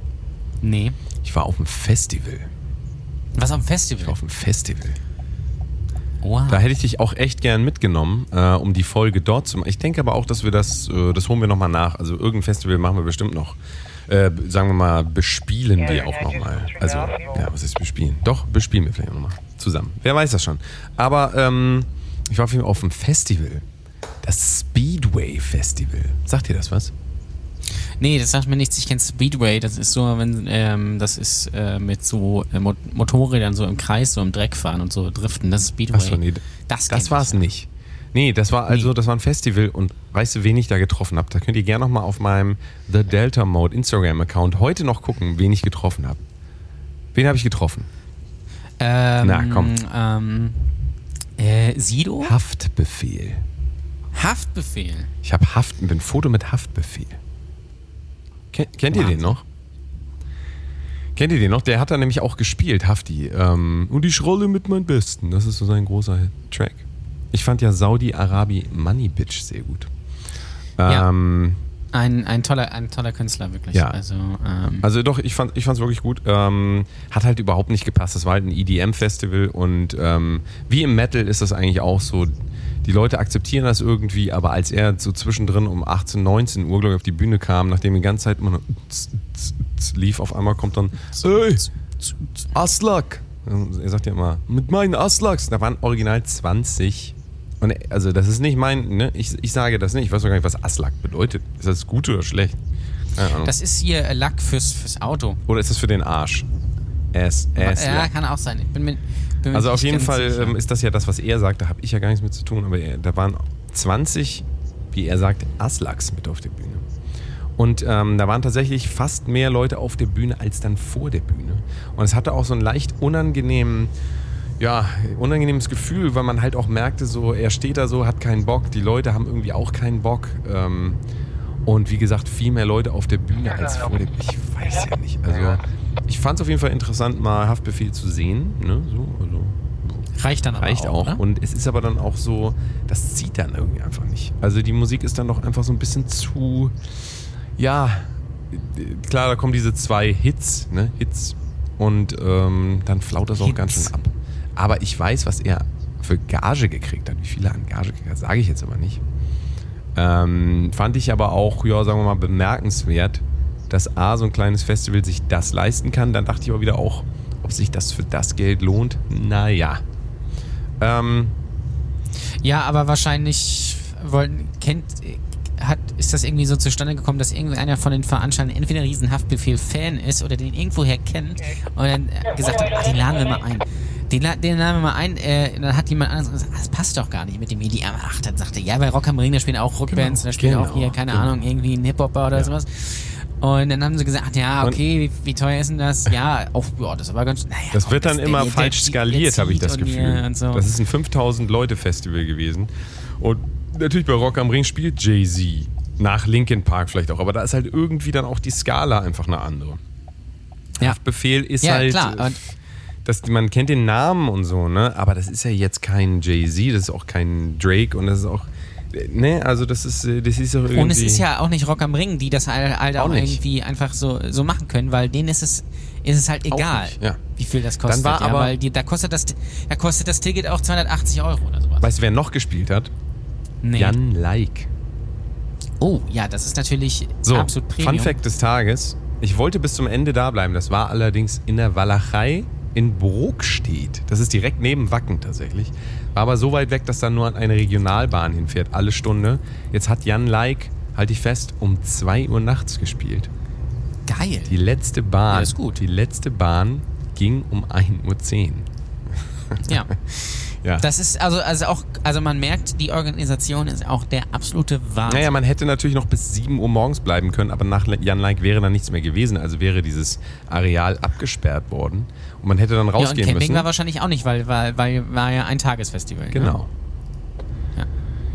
Nee. Ich war auf dem Festival. Was auf dem Festival? Ich war auf dem Festival. Wow. Da hätte ich dich auch echt gern mitgenommen, äh, um die Folge dort zu machen. Ich denke aber auch, dass wir das, äh, das holen wir nochmal nach. Also irgendein Festival machen wir bestimmt noch. Äh, sagen wir mal, bespielen wir auch nochmal. Also, ja, was ist bespielen? Doch, bespielen wir vielleicht nochmal zusammen. Wer weiß das schon. Aber ähm, ich war auf jeden Fall auf dem Festival. Das Speedway Festival. Sagt dir das was? Nee, das sagt mir nichts. Ich kenne Speedway. Das ist so, wenn ähm, das ist äh, mit so äh, Mo Motorrädern so im Kreis, so im Dreck fahren und so driften. Das ist Speedway. Achso, nee, das das war es nicht. Nee, das war also, Nee. das war ein Festival und weißt du, wen ich da getroffen habe? Da könnt ihr gerne nochmal auf meinem The Delta Mode Instagram-Account heute noch gucken, wen ich getroffen habe. Wen habe ich getroffen? Ähm, Na, komm. Ähm, äh, Sido? Haftbefehl. Haftbefehl. Ich habe Haft, ein Foto mit Haftbefehl. Ken, kennt ihr den Wahnsinn. noch? Kennt ihr den noch? Der hat da nämlich auch gespielt, Hafti. Ähm, und ich rolle mit meinem Besten. Das ist so sein großer Track. Ich fand ja Saudi Arabi Money Bitch sehr gut. Ja. Ähm, Ein, ein, toller, ein toller Künstler, wirklich. Ja. Also, ähm, Also doch, ich fand es wirklich gut. Ähm, hat halt überhaupt nicht gepasst. Das war halt ein EDM-Festival und ähm, wie im Metal ist das eigentlich auch so. Die Leute akzeptieren das irgendwie, aber als er so zwischendrin um 18, 19 Uhr, glaube ich, auf die Bühne kam, nachdem die ganze Zeit immer lief, auf einmal kommt dann, ey, Aslak. Er sagt ja immer, mit meinen Aslaks. Da waren original 20. Und also das ist nicht mein, ne? ich, ich sage das nicht. Ich weiß doch gar nicht, was Aslak bedeutet. Ist das gut oder schlecht? Keine Ahnung. das ist hier äh, Lack fürs, fürs Auto. Oder ist das für den Arsch? Ass, ja, kann auch sein. Bin mir, bin Also auf jeden Fall sicher. ähm, ist das ja das, was er sagt. Da habe ich ja gar nichts mit zu tun. Aber er, da waren 20, wie er sagt, Aslaks mit auf der Bühne. Und ähm, da waren tatsächlich fast mehr Leute auf der Bühne als dann vor der Bühne. Und es hatte auch so einen leicht unangenehmen, ja, unangenehmes Gefühl, weil man halt auch merkte, so, er steht da so, hat keinen Bock, die Leute haben irgendwie auch keinen Bock. Ähm, und wie gesagt, viel mehr Leute auf der Bühne als vor Bühne. Ich weiß ja nicht. Also, ich fand es auf jeden Fall interessant, mal Haftbefehl zu sehen. Ne? So, also, reicht dann aber reicht auch. Oder? Und es ist aber dann auch so, das zieht dann irgendwie einfach nicht. Also die Musik ist dann doch einfach so ein bisschen zu, ja, klar, da kommen diese zwei Hits, ne, Hits und ähm, dann flaut das auch Hits. ganz schön ab. Aber ich weiß, was er für Gage gekriegt hat. Wie viel er an Gage gekriegt hat, sage ich jetzt aber nicht. Ähm, fand ich aber auch, ja, sagen wir mal, bemerkenswert, dass A, so ein kleines Festival sich das leisten kann. Dann dachte ich aber wieder auch, ob sich das für das Geld lohnt. Naja. Ähm, Ja, aber wahrscheinlich wollten, kennt, hat, ist das irgendwie so zustande gekommen, dass irgendeiner von den Veranstaltern entweder ein Riesenhaftbefehl-Fan ist oder den irgendwoher kennt und dann gesagt hat, ah, den laden wir mal ein. Den, den laden wir mal ein, äh, dann hat jemand anderes gesagt, ah, das passt doch gar nicht mit dem EDM. Ach, dann sagte er, ja, bei Rock am Ring, da spielen auch Rockbands, Genau, da spielen auch genau, hier, keine genau. Ahnung, irgendwie ein Hip-Hopper oder Ja. sowas. Und dann haben sie gesagt, ja, okay, wie, wie teuer ist denn das? Ja, auch, ja, das war ganz, naja. Das wird dann der- immer der- der falsch zieht- skaliert, der habe ich das Gefühl. so. Das ist ein 5000 Leute Festival gewesen. Und natürlich bei Rock am Ring spielt Jay-Z. Nach Linkin Park vielleicht auch. Aber da ist halt irgendwie dann auch die Skala einfach eine andere. Ja. Haftbefehl ist Ja, halt. klar, und- das, man kennt den Namen und so, ne? Aber das ist ja jetzt kein Jay-Z, das ist auch kein Drake und das ist auch. Ne, also das ist, äh, das ist doch irgendwie. Und es ist ja auch nicht Rock am Ring, die das halt, halt auch, Auch irgendwie einfach so, so machen können, weil denen ist es, ist es halt Auch egal, nicht, ja. wie viel das kostet. war ja, aber- weil die, da, kostet das, da kostet das Ticket auch 280 Euro oder sowas. Weißt du, wer noch gespielt hat? Nee. Jan Like. Oh, ja, das ist natürlich So, absolut Premium. Fun Fact des Tages. Ich wollte bis zum Ende da bleiben. Das war allerdings in der Walachei in Brokstedt. Das ist direkt neben Wacken tatsächlich. War aber so weit weg, dass da nur eine Regionalbahn hinfährt, alle Stunde. Jetzt hat Jan Like, halte ich fest, um 2 Uhr nachts gespielt. Geil. Die letzte Bahn. Ja, ist gut. Die letzte Bahn ging um 1.10 Uhr. Ja. Ja. Das ist also, also auch, also man merkt, die Organisation ist auch der absolute Wahnsinn. Naja, man hätte natürlich noch bis 7 Uhr morgens bleiben können, aber nach Jan Like wäre dann nichts mehr gewesen. Also wäre dieses Areal abgesperrt worden. Und man hätte dann ja, und rausgehen Camping müssen. war wahrscheinlich auch nicht, weil, weil, weil war ja ein Tagesfestival. Ne? Genau. Ja.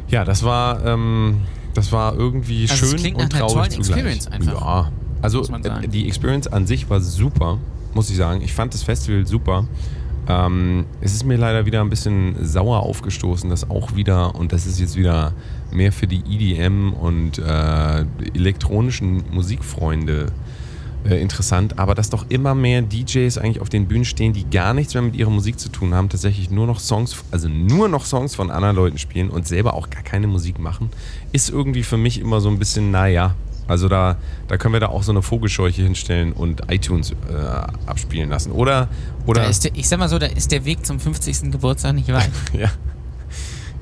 Ja, das war, ähm, das war irgendwie Also schön klingt und nach einer traurig tollen zugleich. Experience einfach, Ja, also äh, die Experience an sich war super, muss ich sagen. Ich fand das Festival super. Ähm, es ist mir leider wieder ein bisschen sauer aufgestoßen, dass auch wieder, und das ist jetzt wieder mehr für die EDM und äh, elektronischen Musikfreunde äh, interessant, aber dass doch immer mehr DJs eigentlich auf den Bühnen stehen, die gar nichts mehr mit ihrer Musik zu tun haben, tatsächlich nur noch Songs, also nur noch Songs von anderen Leuten spielen und selber auch gar keine Musik machen, ist irgendwie für mich immer so ein bisschen, naja. Also da, da können wir da auch so eine Vogelscheuche hinstellen und iTunes äh, abspielen lassen. Oder, oder der, ich sag mal so, da ist der Weg zum 50. Geburtstag nicht weit. ja.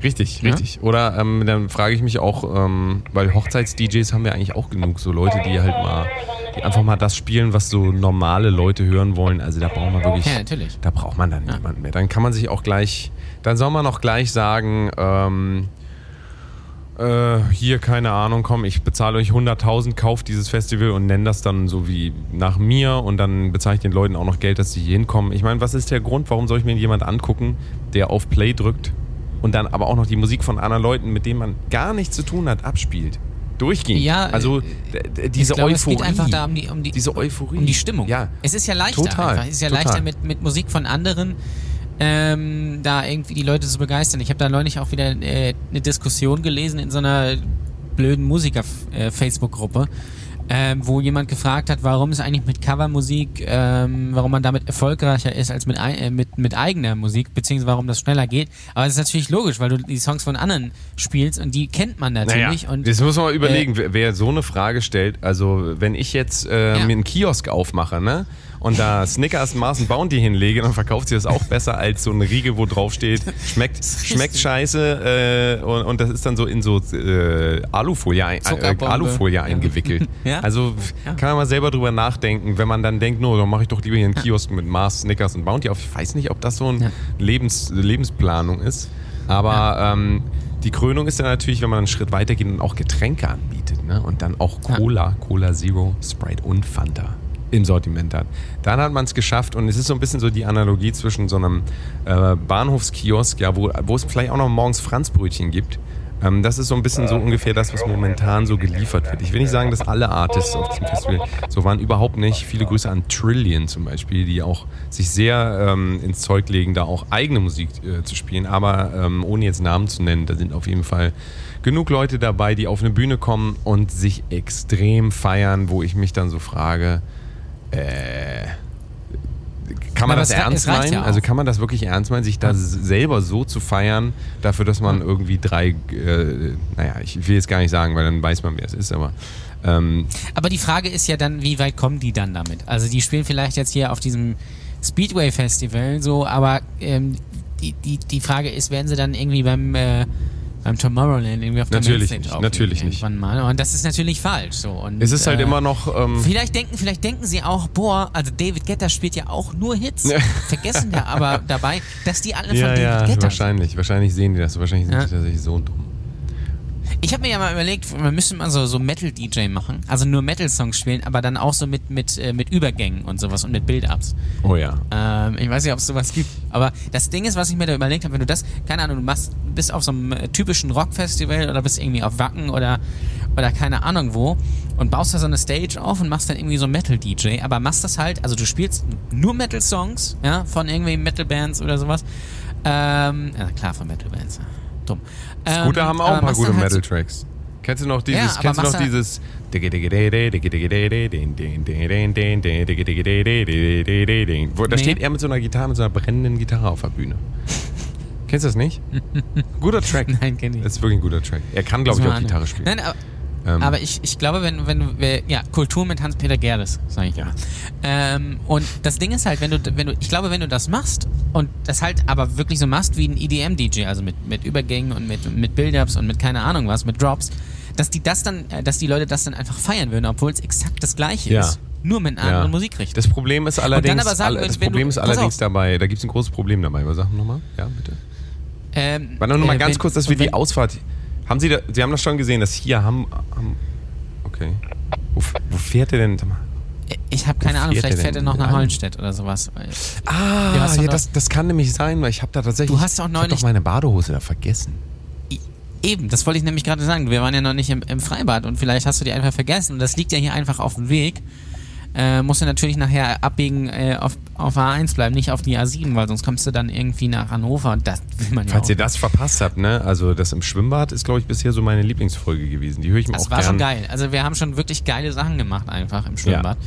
Richtig, Ja? richtig. Oder ähm, dann frage ich mich auch, ähm, weil Hochzeits-DJs haben wir eigentlich auch genug, so Leute, die halt mal, die einfach mal das spielen, was so normale Leute hören wollen. Also da braucht man wirklich, Ja, natürlich. da braucht man dann niemanden mehr. Dann kann man sich auch gleich, dann soll man auch gleich sagen, ähm, äh, hier, keine Ahnung, komm, ich bezahle euch 100.000, kauft dieses Festival und nenne das dann so wie nach mir und dann bezahle ich den Leuten auch noch Geld, dass sie hier hinkommen. Ich meine, was ist der Grund, warum soll ich mir jemand angucken, der auf Play drückt und dann aber auch noch die Musik von anderen Leuten, mit denen man gar nichts zu tun hat, abspielt? Durchgehend. Ja, also äh, diese glaube, Euphorie. Es geht einfach da um die, um die, diese Euphorie. um die Stimmung. Ja. Es ist ja leichter Total, einfach. Es ist ja total. leichter mit, mit Musik von anderen ähm, da irgendwie die Leute zu begeistern. Ich habe da neulich auch wieder äh, eine Diskussion gelesen in so einer blöden Musiker-Facebook-Gruppe, ähm, wo jemand gefragt hat, warum es eigentlich mit Covermusik, ähm, warum man damit erfolgreicher ist als mit, äh, mit, mit eigener Musik, beziehungsweise warum das schneller geht. Aber es ist natürlich logisch, weil du die Songs von anderen spielst und die kennt man natürlich. Naja, und das muss man mal überlegen, wer, wer so eine Frage stellt. Also, wenn ich jetzt äh, Ja. mir einen Kiosk aufmache, ne? Und da Snickers Mars und Bounty hinlege, dann verkauft sie das auch besser als so eine Riegel, wo drauf steht, schmeckt, schmeckt scheiße äh, und, und das ist dann so in so äh, Alufolie, ein, äh. Alufolie eingewickelt. Ja. Also Ja. kann man mal selber drüber nachdenken, wenn man dann denkt, no, dann mache ich doch lieber hier einen Kiosk mit Mars, Snickers und Bounty auf. Ich weiß nicht, ob das so eine. Lebens, Lebensplanung ist, aber ähm, die Krönung ist dann natürlich, wenn man einen Schritt weiter geht und auch Getränke anbietet ne? und dann auch. Cola, Cola Zero, Sprite und Fanta im Sortiment hat. Dann hat man es geschafft und es ist so ein bisschen so die Analogie zwischen so einem äh, Bahnhofskiosk, ja, wo, wo es vielleicht auch noch morgens Franzbrötchen gibt. Ähm, das ist so ein bisschen so ungefähr das, was momentan so geliefert wird. Ich will nicht sagen, dass alle Artists auf diesem Festival so waren, überhaupt nicht. Viele Grüße an Trillion zum Beispiel, die auch sich sehr ähm, ins Zeug legen, da auch eigene Musik äh, zu spielen, aber ähm, ohne jetzt Namen zu nennen, da sind auf jeden Fall genug Leute dabei, die auf eine Bühne kommen und sich extrem feiern, wo ich mich dann so frage, äh, kann man Aber das ernst meinen? ja also kann man das wirklich ernst meinen, sich da selber so zu feiern, dafür, dass man irgendwie drei, äh, naja, ich will jetzt gar nicht sagen, weil dann weiß man, wer es ist, aber ähm, Aber die Frage ist ja dann, wie weit kommen die dann damit? Also die spielen vielleicht jetzt hier auf diesem Speedway Festival so, aber ähm, die, die, die Frage ist, werden sie dann irgendwie beim, äh, beim Tomorrowland irgendwie auf der Natürlich Mainstage nicht, natürlich nicht. mal? Und das ist natürlich falsch. So. Und, es ist halt äh, immer noch, ähm, Vielleicht denken, vielleicht denken sie auch, boah, also David Guetta spielt ja auch nur Hits. Ja. Vergessen da aber dabei, dass die alle von ja, David ja, sind. wahrscheinlich, wahrscheinlich sehen die das, wahrscheinlich sind Ja. die tatsächlich so dumm. Ich habe mir ja mal überlegt, man müsste mal so, so Metal-DJ machen, also nur Metal-Songs spielen, aber dann auch so mit, mit, äh, mit Übergängen und sowas und mit Build-Ups. Oh ja. Ähm, ich weiß nicht, ob es sowas gibt. Aber das Ding ist, was ich mir da überlegt habe, wenn du das, keine Ahnung, du machst, bist auf so einem äh, typischen Rockfestival oder bist irgendwie auf Wacken oder, oder keine Ahnung wo und baust da so eine Stage auf und machst dann irgendwie so Metal-DJ, aber machst das halt, also du spielst nur Metal-Songs, ja, von irgendwie Metal-Bands oder sowas. Ähm, ja, klar, von Metal-Bands. Ja. Dumm. Gute Ähm, haben auch ein paar gute Metal-Tracks. Kennst du noch dieses, Ja, kennst du noch dieses Wo, da Nee. steht er mit so einer Gitarre, mit so einer brennenden Gitarre auf der Bühne. Kennst du das nicht? Guter Track. Nein, kenn ich. Das ist wirklich ein guter Track. Er kann, glaube ich, auch Gitarre spielen. Nein, aber, Ähm, aber ich, ich glaube, wenn, wenn du, wer- ja, Kultur mit Hans-Peter Gerdes, sage ich Ja. Ähm, und das Ding ist halt, wenn du, wenn du, ich glaube, wenn du das machst und das halt aber wirklich so machst wie ein EDM-DJ, also mit, mit Übergängen und mit, mit Build-Ups und mit keine Ahnung was, mit Drops, dass die das dann, äh, dass die Leute das dann einfach feiern würden, obwohl es exakt das gleiche Ja. ist. Nur mit einer ja. anderen Musikrichtung. Das Problem ist allerdings, aber sagen, das wenn du- Problem ist allerdings dabei, da gibt es ein großes Problem dabei. Was sagen nochmal? Ja, bitte. Ähm, Warte nur mal äh, ganz wenn- kurz, dass wir wenn- die Ausfahrt. Haben Sie, da, Sie haben das schon gesehen, dass hier haben. haben okay. Wo, wo fährt er denn? Ich habe keine Ahnung, fährt vielleicht der fäärt er noch nach? Hollenstedt oder sowas. Ah, ja, das, das kann nämlich sein, weil ich habe da tatsächlich. Du hast auch ich neulich- doch meine Badehose da vergessen. Eben, das wollte ich nämlich gerade sagen. Wir waren ja noch nicht im, im Freibad und vielleicht hast du die einfach vergessen. Und das liegt ja hier einfach auf dem Weg. Äh, musst du natürlich nachher abbiegen äh, auf, auf A1 bleiben, nicht auf die A7, weil sonst kommst du dann irgendwie nach Hannover und das will man ja Falls auch ihr das verpasst habt, ne? Also das im Schwimmbad ist, glaube ich, bisher so meine Lieblingsfolge gewesen. Die höre ich mir Das auch war gern. schon geil. Also wir haben schon wirklich geile Sachen gemacht einfach im Schwimmbad.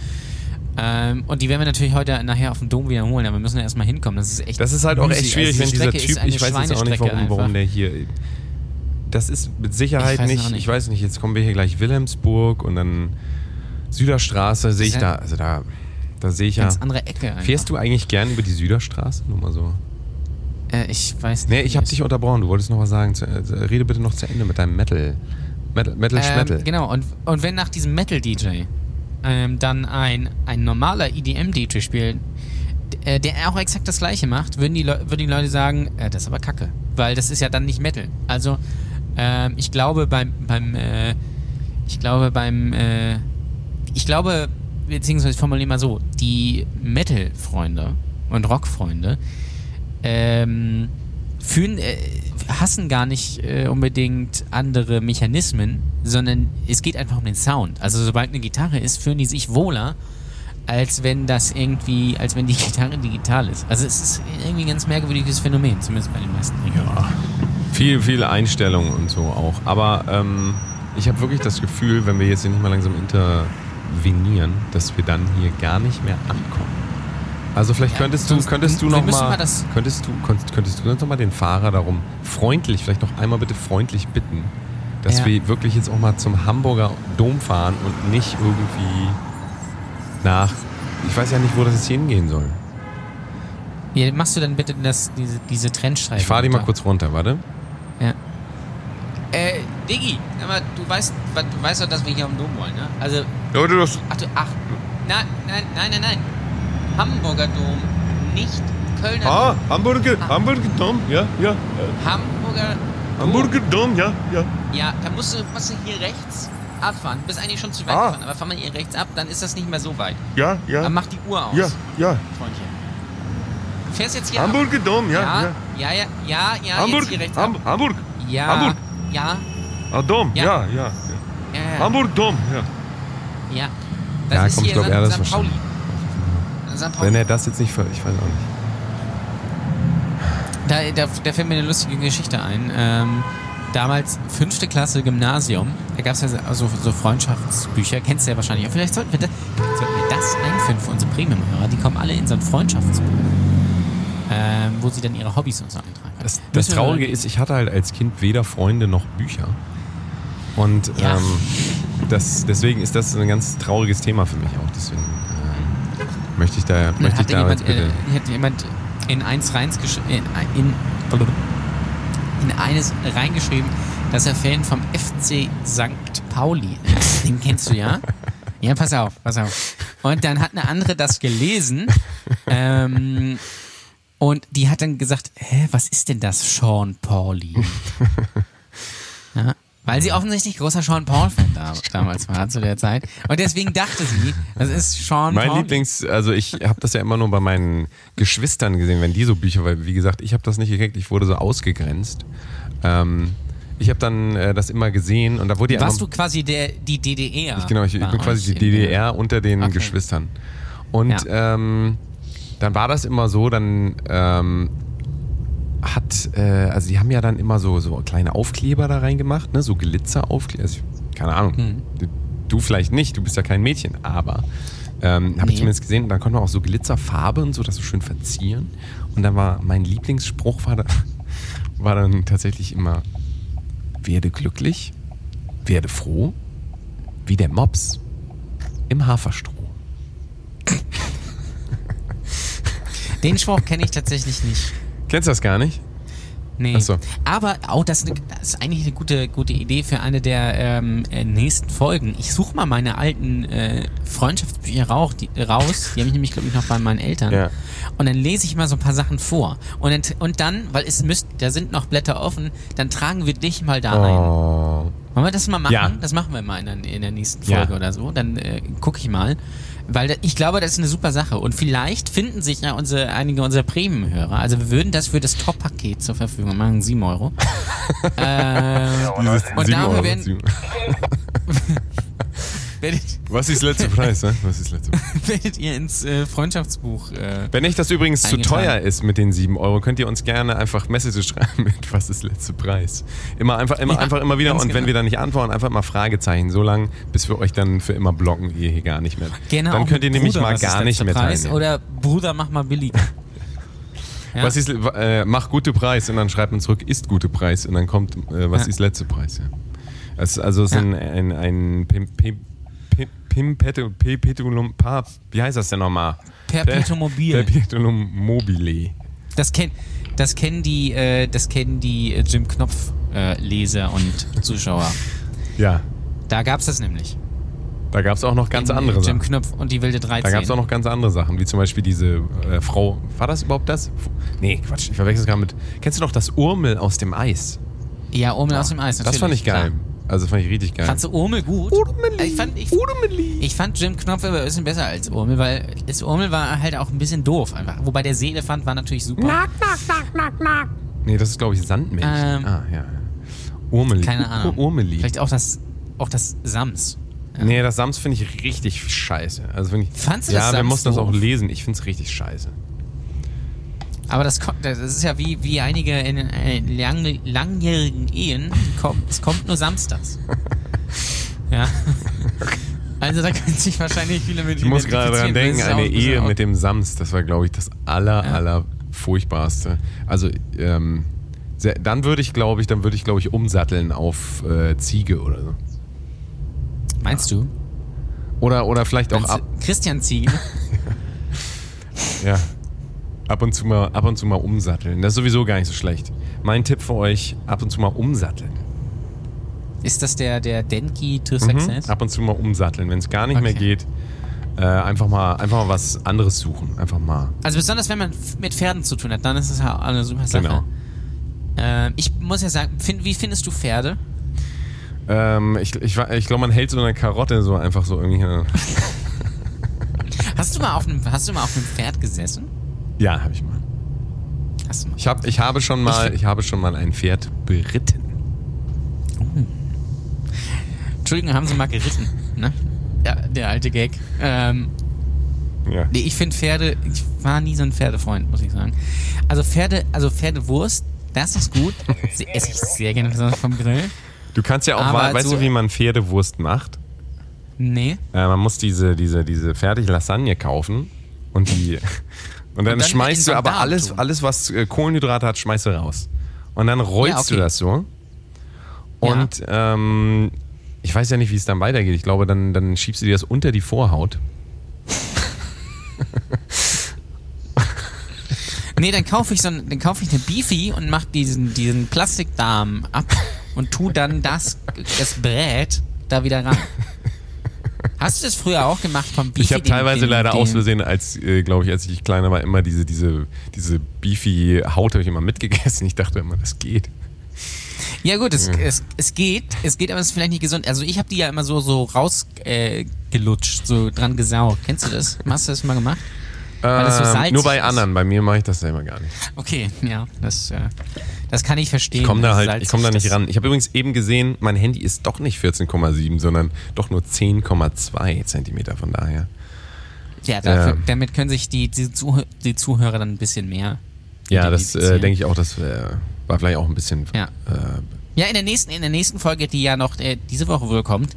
Ähm, und die werden wir natürlich heute nachher auf dem Dom wiederholen, aber wir müssen ja erstmal hinkommen. Das ist echt Das ist halt auch echt schwierig, Also wenn die dieser Typ, ich weiß jetzt auch nicht, warum, warum der hier. Das ist mit Sicherheit nicht, nicht. ich weiß nicht, jetzt kommen wir hier gleich Wilhelmsburg und dann Süderstraße, sehe ich ist da, ja also da, da sehe ich ja. Ganz andere Ecke. Einfach. Fährst du eigentlich gern über die Süderstraße? Nur mal so. Äh, ich weiß nicht. Nee, ich habe dich unterbrochen. Du wolltest noch was sagen. Zu, äh, rede bitte noch zu Ende mit deinem Metal. Metal, Metal, Ähm, Schmetal. genau, und, und wenn nach diesem Metal-DJ ähm, dann ein, ein normaler EDM-DJ spielt, äh, der auch exakt das gleiche macht, würden die, Leu würden die Leute sagen, äh, das ist aber kacke. Weil das ist ja dann nicht Metal. Also, ähm, ich glaube beim, beim äh, ich glaube beim, äh, ich glaube, beziehungsweise ich formuliere mal so, die Metal-Freunde und Rock-Freunde, ähm, fühlen, äh, hassen gar nicht äh, unbedingt andere Mechanismen, sondern es geht einfach um den Sound. Also sobald eine Gitarre ist, fühlen die sich wohler, als wenn das irgendwie, als wenn die Gitarre digital ist. Also es ist irgendwie ein ganz merkwürdiges Phänomen, zumindest bei den meisten. Ja. Viel, viel Einstellung und so auch. Aber ähm, ich habe wirklich das Gefühl, wenn wir jetzt hier nicht mal langsam intervenieren, dass wir dann hier gar nicht mehr ankommen. Also vielleicht Ja, könntest du, könntest du noch mal, mal könntest du, könntest, könntest du noch mal den Fahrer darum freundlich, vielleicht noch einmal bitte freundlich bitten, dass Ja. wir wirklich jetzt auch mal zum Hamburger Dom fahren und nicht irgendwie nach, ich weiß ja nicht, wo das jetzt hingehen soll. Wie machst du dann bitte das, diese, diese Trennstreifen? Ich fahre die mal kurz runter, warte. Ja. Diggi, mal, du weißt, du weißt doch, dass wir hier am Dom wollen, ne? Also, Leute, das ach du, ach, nein, nein, nein, nein, nein. Hamburger Dom, nicht Kölner Ah, Dom. Hamburger, Hamburger Dom, ja, ja. Hamburger Dom. Hamburger Dom, ja, ja. Ja, dann musst du, musst du hier rechts abfahren. Du bist eigentlich schon zu weit Ah. gefahren, aber fahr mal hier rechts ab, dann ist das nicht mehr so weit. Ja, ja. Dann mach die Uhr aus, Ja, ja. Freundchen. Du fährst jetzt hier Hamburger Dom, ja, ab. ja. Ja, ja, ja, ja, ja, Hamburg, jetzt hier rechts Ham ab. Hamburg, Ja, Hamburg. ja, ah, Dom, Ja. ja, ja. ja. ja, ja. Hamburg Dom, ja. Ja. Das Ja, ist komm, ich hier glaub, er hat St. das St. Pauli. St. Pauli. Wenn er das jetzt nicht, ver- ich weiß auch nicht. Da, da, da fällt mir eine lustige Geschichte ein. Ähm, damals fünfte Klasse Gymnasium, da gab es ja so, so Freundschaftsbücher, kennst du ja wahrscheinlich. auch. Vielleicht sollten wir, das, sollten wir das einführen für unsere Premium-Hörer. Die kommen alle in so ein Freundschaftsbuch, ähm, wo sie dann ihre Hobbys und so eintragen. Das, das Traurige ist, ich hatte halt als Kind weder Freunde noch Bücher. Und Ja. ähm, das, deswegen ist das ein ganz trauriges Thema für mich auch. Deswegen ähm, möchte ich da, möchte ich da jemand, bitte. äh, hat jemand in eins reingeschrieben, in, in, in eines reingeschrieben, dass er Fan vom FC St. Pauli ist. Den kennst du ja? Ja, pass auf, pass auf. Und dann hat eine andere das gelesen ähm, und die hat dann gesagt, hä, was ist denn das Sean Pauli? Ja, weil sie offensichtlich großer Sean Paul-Fan da, damals war zu der Zeit. Und deswegen dachte sie, das ist Sean Mein Pauli. Lieblings, also ich habe das ja immer nur bei meinen Geschwistern gesehen, wenn die so Bücher, weil wie gesagt, ich habe das nicht gekriegt, ich wurde so ausgegrenzt. Ähm, ich habe dann äh, das immer gesehen und da wurde ja Warst du quasi der, die DDR? Ich, genau, ich, ich bin quasi die DDR unter den Okay. Geschwistern. Und Ja. ähm, dann war das immer so, dann ähm, hat, äh, also die haben ja dann immer so, so kleine Aufkleber da reingemacht, ne? so Glitzeraufkleber. Also, keine Ahnung, Hm. du, du vielleicht nicht, du bist ja kein Mädchen, aber ähm, habe Nee. ich zumindest gesehen, dann konnte man auch so Glitzerfarbe und so, das so schön verzieren. Und dann war mein Lieblingsspruch war, da, war dann tatsächlich immer, werde glücklich, werde froh, wie der Mops im Haferstroh. Den Spruch kenne ich tatsächlich nicht. Kennst du das gar nicht? Nee. Ach so. Aber auch das, das ist eigentlich eine gute, gute Idee für eine der ähm, äh, nächsten Folgen. Ich suche mal meine alten äh, Freundschaftsbücher rauch, die, raus. Die habe ich nämlich, glaube ich, noch bei meinen Eltern. Ja. Und dann lese ich mal so ein paar Sachen vor. Und dann, und dann weil es müsst, da sind noch Blätter offen, dann tragen wir dich mal da ein. Oh. Wollen wir das mal machen? Ja. Das machen wir mal in der, in der nächsten Ja. Folge oder so. Dann äh, gucke ich mal. Weil da, ich glaube, das ist eine super Sache. Und vielleicht finden sich ja unsere, einige unserer Premium-Hörer. Also wir würden das für das Top-Paket zur Verfügung machen. 7 Euro. äh, Dieses Und sieben dafür Euro, werden- werdet, Was ist letzte Preis, ne? Was ist letzte werdet ihr ins äh, Freundschaftsbuch. Äh, Wenn euch das übrigens zu Eingetragen. teuer ist mit den 7 Euro, könnt ihr uns gerne einfach Messages schreiben mit was ist letzte Preis. Immer einfach, immer, Ja, einfach immer wieder und wenn genau. wir dann nicht antworten, einfach mal Fragezeichen, so lange, bis wir euch dann für immer blocken, ihr hier gar nicht mehr. gerne dann könnt ihr nämlich Bruder, mal gar nicht letzter mehr Preis teilnehmen. Oder Bruder, mach mal billiger. Ja. Was ist, äh, mach gute Preis und dann schreibt man zurück, ist gute Preis und dann kommt, äh, was Ja. ist letzte Preis, ja. Also es ist Ja. ein, ein, ein Pim, Pim, Pim, Pimpetu- Perpetuum, wie heißt das denn nochmal? Perpetuum mobile. Perpetuum mobile. Das kennt. das kennen die, äh, das kennen die äh, Jim Knopf äh, Leser und Zuschauer. Ja, Da gab's das nämlich. da gab es auch noch ganz In, andere Jim Sachen. Knopf und die wilde 13. Da gab es auch noch ganz andere Sachen, wie zum Beispiel diese äh, Frau. War das überhaupt das? Nee, Quatsch, ich verwechsel es gerade mit. Kennst du noch das Urmel aus dem Eis? Ja, Urmel aus dem Eis. das natürlich, fand ich geil. klar. Also fand ich richtig geil. Fandst du Urmel gut? Urmeli. Ich fand, ich, Urmeli. ich fand Jim Knopf aber ein bisschen besser als Urmel, weil das Urmel war halt auch ein bisschen doof einfach. Wobei der Seelefant war natürlich super. Nee, das ist, glaube ich, Sandmännchen. Ähm. ah, ja. Urmeli. Keine Ahnung. Ur Urmeli. Vielleicht auch das, auch das Sams. Nee, das Sams finde ich richtig scheiße. Also find ich, Fandst du ja, das wir Sams mussten das auch lesen. Ich finde es richtig scheiße. Aber das, kommt- das ist ja wie, wie einige in äh, lang, langjährigen Ehen. Kommt, es kommt nur samstags. ja. Also da können sich wahrscheinlich viele mit Ich muss gerade dran denken, eine Ehe mit dem. dem Sams, das war, glaube ich, das aller, Ja. aller furchtbarste. Also, ähm, sehr, dann würde ich, glaube ich, dann würde ich, glaube ich, umsatteln auf äh, Ziege oder so. Meinst du? Oder, oder vielleicht auch Meinst ab, du Christian Ziegen? ja, ab und zu mal, ab und zu mal umsatteln. Das ist sowieso gar nicht so schlecht. Mein Tipp für euch, ab und zu mal umsatteln. Ist das der, der Denki Mhm. 366? Ab und zu mal umsatteln. Wenn es gar nicht mehr Okay. geht, äh, einfach mal, einfach mal was anderes suchen. Einfach mal. Also besonders wenn man mit Pferden zu tun hat, dann ist das ja eine super Sache. Genau. Ähm, ich muss ja sagen, find, wie findest du Pferde? Ähm, ich ich, ich glaube, man hält so eine Karotte so einfach so irgendwie. Hast du mal auf einem, hast du mal auf einem Pferd gesessen? Ja, habe ich mal. Hast du mal? Ich, hab, ich habe schon mal, Ich- habe schon mal ein Pferd beritten. Entschuldigung, haben sie mal geritten, ne? Ja, der alte Gag. Ähm, Ja. nee, ich finde Pferde, ich war nie so ein Pferdefreund, muss ich sagen. Also Pferde, also Pferdewurst, das ist gut. Sie esse ich sehr gerne besonders vom Grill. Du kannst ja auch, Aber wa- weißt so- du, wie man Pferdewurst macht? Nee. Äh, man muss diese, diese, diese fertige Lasagne kaufen und die. Und dann, dann schmeißt du aber alles, alles, was äh, Kohlenhydrate hat, schmeißt du raus. Und dann rollst Ja, okay. du das so. Und ähm, ich weiß ja nicht, wie es dann weitergeht. Ich glaube, dann, dann schiebst du dir das unter die Vorhaut. Nee, dann kaufe ich so ein, dann kaufe ich eine Beefy und mach diesen, diesen Plastikdarm ab und tu dann das, das Brät da wieder ran. Hast du das früher auch gemacht vom Beefy? Ich habe teilweise den- leider den- aus Versehen, als, äh, glaube ich, als ich kleiner war, immer diese, diese, diese beefy Haut habe ich immer mitgegessen. Ich dachte immer, das geht. Ja gut, es, es, es geht, es geht, aber es ist vielleicht nicht gesund. Also ich habe die ja immer so so rausgelutscht, äh, so dran gesaugt. Kennst du das? Hast du das mal gemacht? Das so Ähm, nur bei ist. anderen, bei mir mache ich das selber gar nicht. Okay, ja, das, äh, das kann ich verstehen. Ich komme da halt, ich komme da nicht ran. Ich habe übrigens eben gesehen, mein Handy ist doch nicht 14,7, sondern doch nur 10,2 Zentimeter. Von daher. Ja, dafür, Ähm. damit können sich die, die, Zuh die Zuhörer dann ein bisschen mehr. Ja, das äh, denke ich auch, das äh, war vielleicht auch ein bisschen. Ja. Äh, Ja, in der nächsten, in der nächsten Folge, die ja noch äh, diese Woche wohl kommt,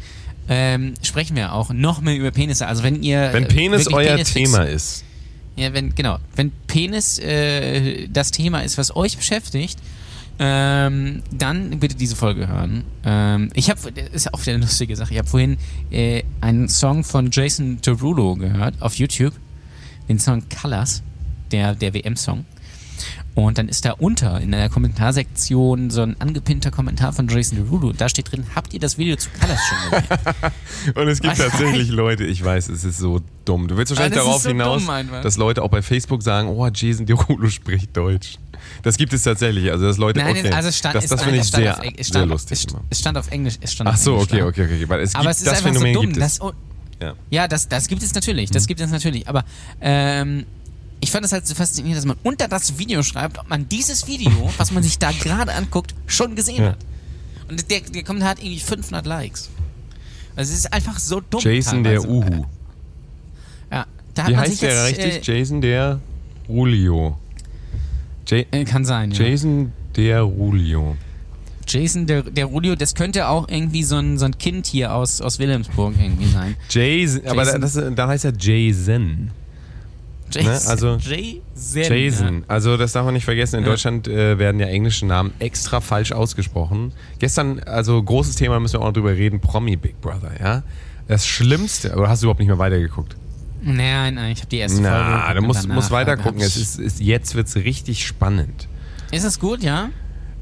ähm, sprechen wir auch noch mehr über Penisse. Also wenn ihr wenn äh, Penis euer Penisfix- Thema ist. Ja, wenn, genau. Wenn Penis äh, das Thema ist, was euch beschäftigt, ähm, dann bitte diese Folge hören. Ähm, ich habe, ist auch wieder eine lustige Sache, ich habe vorhin äh, einen Song von Jason Derulo gehört auf YouTube, den Song Colors, der, der WM-Song. Und dann ist da unter in der Kommentarsektion so ein angepinnter Kommentar von Jason Derulo. Und da steht drin, habt ihr das Video zu Colors schon gesehen? Und es gibt tatsächlich Leute, ich weiß, es ist so dumm. Du willst wahrscheinlich Ah, darauf so hinaus, dumm dass Leute auch bei Facebook sagen, oh, Jason Derulo spricht Deutsch. Das gibt es tatsächlich. Also, dass Leute, Nein, okay, also stand, das, das finde ich sehr, auf, es sehr stand, lustig es, stand auf Englisch. Es stand Ach so, Englisch okay, okay, okay. Weil es gibt, Aber es ist das einfach Phänomen so dumm. Das, ja. ja, das, das gibt es natürlich. Das gibt es natürlich. Aber ähm, ich fand es halt so faszinierend, dass man unter das Video schreibt, ob man dieses Video, was man sich da gerade anguckt, schon gesehen Ja. hat. Und der, der Kommentar hat irgendwie 500 Likes. Also es ist einfach so dumm. Jason der teilweise. Uhu. Ja, da hat Wie man heißt sich der jetzt, richtig? Äh, Jason der Rulio. Ja äh, kann sein, ja. Jason der Rulio. Jason der, der Rulio, das könnte auch irgendwie so ein, so ein Kind hier aus, aus Wilhelmsburg irgendwie sein. Jason, aber da- Jason. das, dann heißt er Jason. Jason. also- Jason. Jason. Also das darf man nicht vergessen. In Ja. Deutschland äh, werden ja englische Namen extra falsch ausgesprochen. Gestern, also großes Thema, müssen wir auch noch drüber reden, Promi Big Brother, ja? Das Schlimmste, oder hast du überhaupt nicht mehr weitergeguckt? Nein, nein, ich habe die erste Folge. Na, du musst, musst weiter hab gucken. ich- Es ist, ist, jetzt wird es richtig spannend. Ist es gut, ja?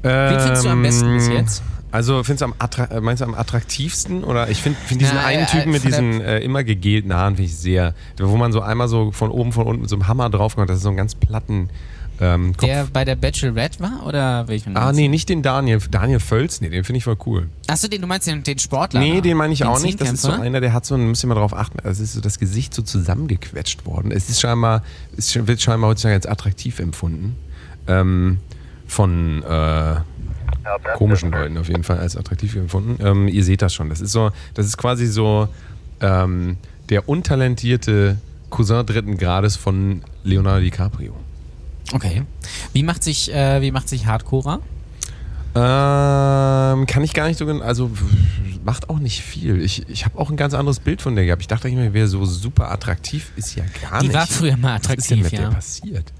Wen findest du am besten bis Ähm, jetzt? Also findest du am, attra äh, meinst du am attraktivsten oder ich finde find diesen Na, einen äh, Typen mit diesen äh, immer gegelten Haaren finde ich sehr, wo man so einmal so von oben von unten mit so einem Hammer draufkommt, das ist so ein ganz platten ähm, Kopf. Der bei der Bachelorette war oder welchen? ah nee, nicht den Daniel, Daniel Völz, nee, den finde ich voll cool. Achso, den, du meinst den, den Sportler? Nee, den meine ich Den auch nicht. Das ist so einer, der hat so, ein- müsst ihr mal drauf achten, es ist so das Gesicht so zusammengequetscht worden. Es ist scheinbar, es wird scheinbar heutzutage als attraktiv empfunden. Ähm, von äh, komischen Leuten auf jeden Fall als attraktiv empfunden. Ähm, ihr seht das schon. Das ist so, das ist quasi so ähm, der untalentierte Cousin dritten Grades von Leonardo DiCaprio. Okay. Wie macht sich, äh, wie macht sich Hardcore? Ähm, kann ich gar nicht so genau, also macht auch nicht viel. Ich, ich habe auch ein ganz anderes Bild von der gehabt. Ich dachte eigentlich, er wäre so super attraktiv, ist ja gar Die nicht. war früher mal Was ist denn attraktiv, mit der ja. passiert?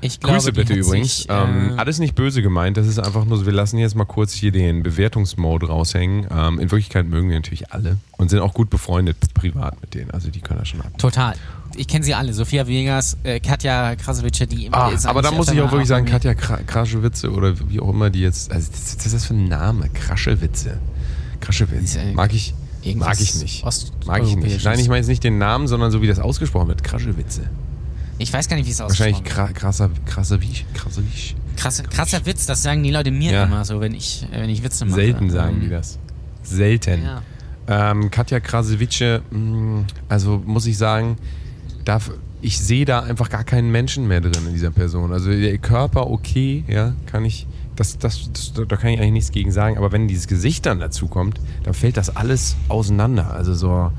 Ich glaube, Grüße bitte übrigens. Sich, ähm, äh, alles nicht böse gemeint, das ist einfach nur so, wir lassen jetzt mal kurz hier den Bewertungsmode raushängen. Ähm, in Wirklichkeit mögen wir natürlich alle und sind auch gut befreundet privat mit denen. Also die können das schon ab. total. Ich kenne sie alle. Sophia Vegas, äh, Katja Krasowitsche, die Ah, ist aber da muss ich auch wirklich sagen, Katja Kra Kraschewitze oder wie auch immer die jetzt. Also, das ist das für ein Name? Kraschewitze. Kraschewitze. Mag ich, mag ich nicht. Mag ich nicht. Nein, ich meine jetzt nicht den Namen, sondern so wie das ausgesprochen wird. Kraschewitze. Ich weiß gar nicht, wie es Wahrscheinlich aussieht. kra krasser, krasser wie, krasser wie. Krass, krasser Witz, das sagen die Leute mir Ja. immer so, wenn ich, wenn ich Witze mache. Selten sagen Ähm, die das. Selten. Ja. Ähm, Katja Krasewitsche, mh, also muss ich sagen, darf, ich sehe da einfach gar keinen Menschen mehr drin in dieser Person. Also der Körper okay, ja, kann ich, das, das, das, da kann ich eigentlich nichts gegen sagen. Aber wenn dieses Gesicht dann dazu kommt, dann fällt das alles auseinander. Also so,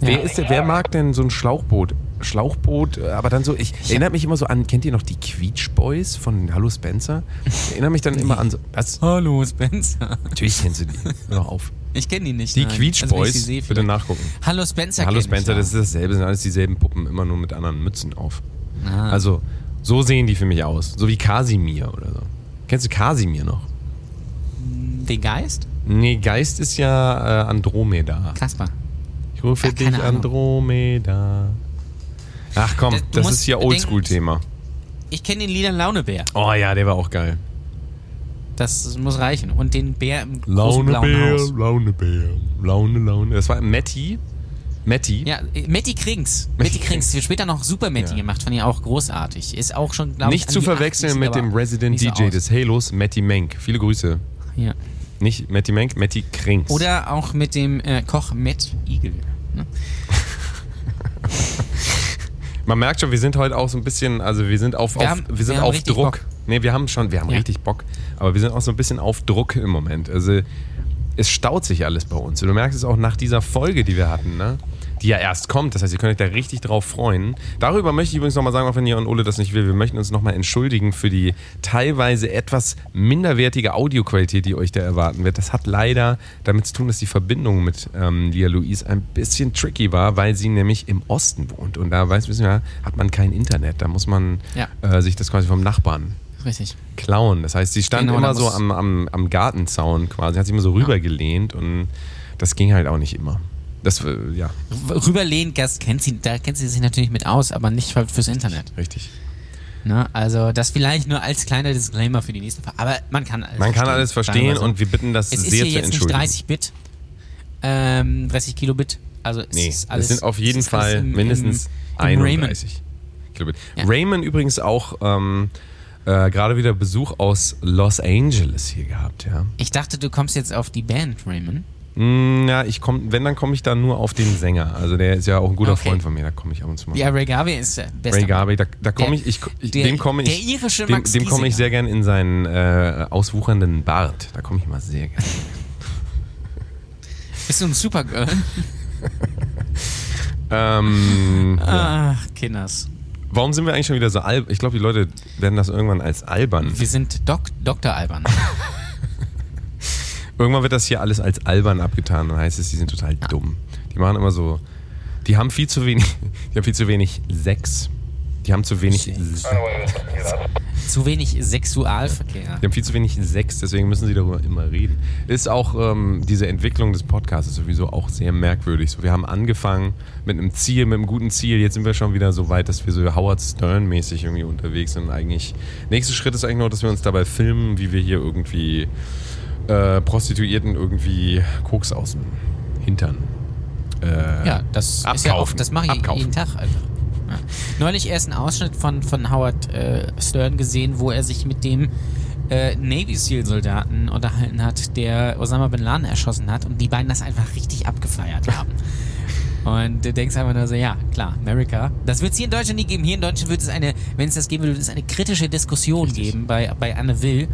wer ist der, wer mag denn so ein Schlauchboot? Schlauchboot, äh, aber dann so, ich erinnere mich immer so an, kennt ihr noch die Quietsch Boys von Hallo Spencer? Ich erinnere mich dann immer an so, was? Hallo Spencer. Natürlich kennst du die. Hör doch auf. Ich kenne die nicht. Die nein. Quietsch Also, ich Boys, sehe, bitte nachgucken. Hallo Spencer. Hallo ich, Spencer, ja. das ist dasselbe, sind alles dieselben Puppen, immer nur mit anderen Mützen auf. Ah. Also, so sehen die für mich aus. So wie Kasimir oder so. Kennst du Kasimir noch? Den Geist? Nee, Geist ist ja äh, Andromeda. Kaspar. Ich rufe Ach, dich Ahnung. Andromeda. Ach komm, Das- das ist hier bedenken- Oldschool-Thema. Ich kenne den Lieder Launebär. Oh ja, der war auch geil. Das muss reichen. Und den Bär im Launebär. Launebär, Laune, Laune. Das war Matti. Matti. Ja, äh, Matti Krings. Matti Krings. Hat später noch Super Matti Ja. gemacht, fand ich auch großartig. Ist auch schon, glaube ich, Nicht zu verwechseln 80, mit dem Resident so DJ aus. des Halos, Matty Menk. Viele Grüße. Ja. Nicht Matty Menk, Matty Krings. Oder auch mit dem äh, Koch Matt Igel. Ne? Man merkt schon, wir sind heute auch so ein bisschen, also wir sind auf, Wir auf haben- wir wir sind haben auf Druck. Bock. Nee, wir haben schon, wir haben Ja. richtig Bock, aber wir sind auch so ein bisschen auf Druck im Moment. Also es staut sich alles bei uns. Und du merkst es auch nach dieser Folge, die wir hatten, ne? Die ja erst kommt. Das heißt, ihr könnt euch da richtig drauf freuen. Darüber möchte ich übrigens nochmal sagen, auch wenn ihr und Ole das nicht will, wir möchten uns nochmal entschuldigen für die teilweise etwas minderwertige Audioqualität, die euch da erwarten wird. Das hat leider damit zu tun, dass die Verbindung mit ähm, Lia Louise ein bisschen tricky war, weil sie nämlich im Osten wohnt. Und da, weiß wissen wir, hat man kein Internet. Da muss man Ja. äh, sich das quasi vom Nachbarn Richtig. klauen. Das heißt, sie stand Genau, immer so am, am, am Gartenzaun quasi, hat sich immer so rübergelehnt und das ging halt auch nicht immer. Das, äh, ja, Rüberlehnen, das kennt sie, da kennt sie sich natürlich mit aus, aber nicht für- fürs Internet. richtig. Ne? Also das vielleicht nur als kleiner Disclaimer für die nächste Frage. Aber man kann alles Man verstehen. kann alles verstehen so. und wir bitten das es ist sehr hier zu jetzt nicht entschuldigen. 30 Bit, ähm, 30 Kilobit. Also es Nee, ist alles, es sind auf jeden es ist Fall im- mindestens im, im Raymond. 31 Kilobit. Ja. Raymond übrigens auch ähm, äh, gerade wieder Besuch aus Los Angeles hier gehabt, ja. Ich dachte, du kommst jetzt auf die Band, Raymond. Mm, Ja, ich komm, wenn, dann komme ich da nur auf den Sänger. Also der ist ja auch ein guter Okay. Freund von mir, da komme ich ab und zu mal. Ja, Ray Garvey ist äh, bester Ray Garvey, da, da komme Der- ich, ich, ich der- dem komme ich, der irische dem, Max dem komme ich sehr gern in seinen äh, auswuchernden Bart. Da komme ich immer sehr gern. Bist du ein Supergirl? ähm, ja. Ach, Kinders. Warum sind wir eigentlich schon wieder so albern? Ich glaube, die Leute werden das irgendwann als albern. Wir sind Dok Dr. Alban. Irgendwann wird das hier alles als albern abgetan. Dann heißt es, die sind total dumm. Die machen immer so. Die haben viel zu wenig. Die haben viel zu wenig Sex. die haben zu wenig. Zu wenig Sexualverkehr. Die haben viel zu wenig Sex, deswegen müssen sie darüber immer reden. Ist auch ähm, diese Entwicklung des Podcasts sowieso auch sehr merkwürdig. So, wir haben angefangen mit einem Ziel, mit einem guten Ziel. Jetzt sind wir schon wieder so weit, dass wir so Howard Stern-mäßig irgendwie unterwegs sind. Eigentlich nächster Schritt ist eigentlich noch, dass wir uns dabei filmen, wie wir hier irgendwie äh, Prostituierten irgendwie Koks aus dem Hintern. Äh, Ja, das ist ja auch, Abkaufen. das mache ich Abkaufen. jeden Tag einfach. Ja. Neulich erst einen Ausschnitt von, von Howard äh, Stern gesehen, wo er sich mit dem äh, Navy SEAL Soldaten unterhalten hat, der Osama Bin Laden erschossen hat und die beiden das einfach richtig abgefeiert haben. Und du denkst einfach nur so, ja, klar, America. Das wird es hier in Deutschland nie geben. Hier in Deutschland wird es eine, wenn es das geben würde, wird es eine kritische Diskussion geben bei, bei Anne Will,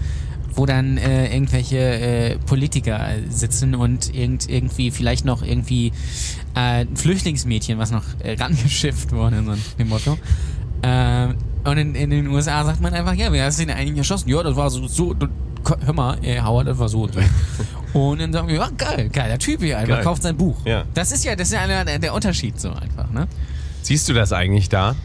wo dann äh, irgendwelche äh, Politiker sitzen und irgend, irgendwie vielleicht noch irgendwie äh, ein Flüchtlingsmädchen, was noch äh, rangeschifft wurde, so dem Motto. Ähm, und in, in den USA sagt man einfach, ja, wer hast den eigentlich erschossen? Ja, das war so, so hör mal, äh, Howard, das war so. und so. Und dann sagen wir, ja, geil, geiler Typ hier einfach, Geil. kauft sein Buch. Ja. Das ist ja, das ist ja einer der, der Unterschied so einfach, ne? Siehst du das eigentlich da?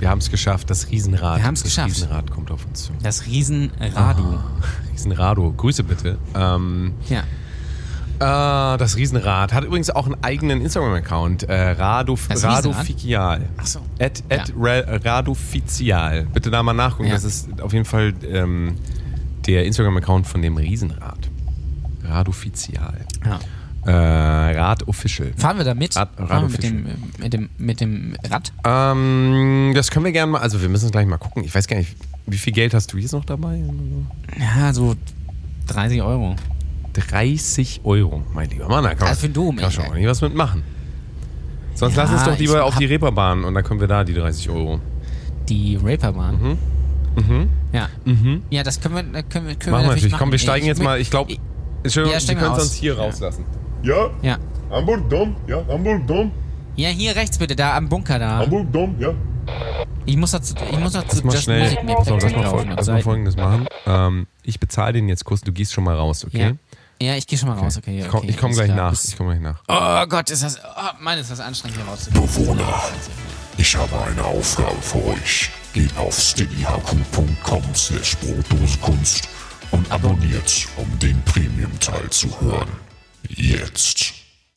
Wir haben es geschafft, das Riesenrad. Wir haben's das geschafft. Riesenrad kommt auf uns zu. Das Riesenradu. Riesenrado. Grüße bitte. Ähm, Ja. äh, das Riesenrad hat übrigens auch einen eigenen Instagram-Account. Äh, Rado, Das Radoficial. Ach so. At, at Ra- Radoficial. Bitte da mal nachgucken. Ja. Das ist auf jeden Fall ähm, der Instagram-Account von dem Riesenrad. Radoficial. ja. Äh, Rad Official. Fahren wir da mit? Rad- Fahren wir mit dem, mit, dem, mit dem Rad? Ähm, das können wir gerne mal, also wir müssen gleich mal gucken. Ich weiß gar nicht, wie viel Geld hast du jetzt noch dabei? Ja, so 30 Euro. 30 Euro, mein lieber Mann. Da kann man, Also für den Dom, kann schon ordentlich was mitmachen. Sonst Ja, lass uns doch lieber auf die Reeperbahn und dann können wir da die 30 Euro. Die Raperbahn. Mhm. Ja. Ja, das können wir, können wir, können Machen wir natürlich machen. Komm, wir steigen Ich- jetzt mal, ich glaube, Ja, wir können es uns hier Ja. rauslassen. Ja, Ja. Hamburg Dom, ja, Hamburg Dom, Ja, hier rechts bitte, da am Bunker da. Hamburg Dom, ja. Ich muss dazu, ich muss dazu Lass mal Just schnell, Music mir so, lass mal, fol lass mal folgendes machen. Ähm, ich bezahle den jetzt kurz, du gehst schon mal raus, okay? Ja. ja, ich gehe schon mal raus, okay. Ich okay komme ich komm alles gleich klar. nach. Ich komme gleich nach. Oh Gott, ist das, oh Mann, ist das anstrengend hier rauszugehen. Bewohner, ich habe eine Aufgabe für euch. Geht auf steadyhq.com slash Brotdosekunst und abonniert, um den Premium-Teil zu hören. Jetzt.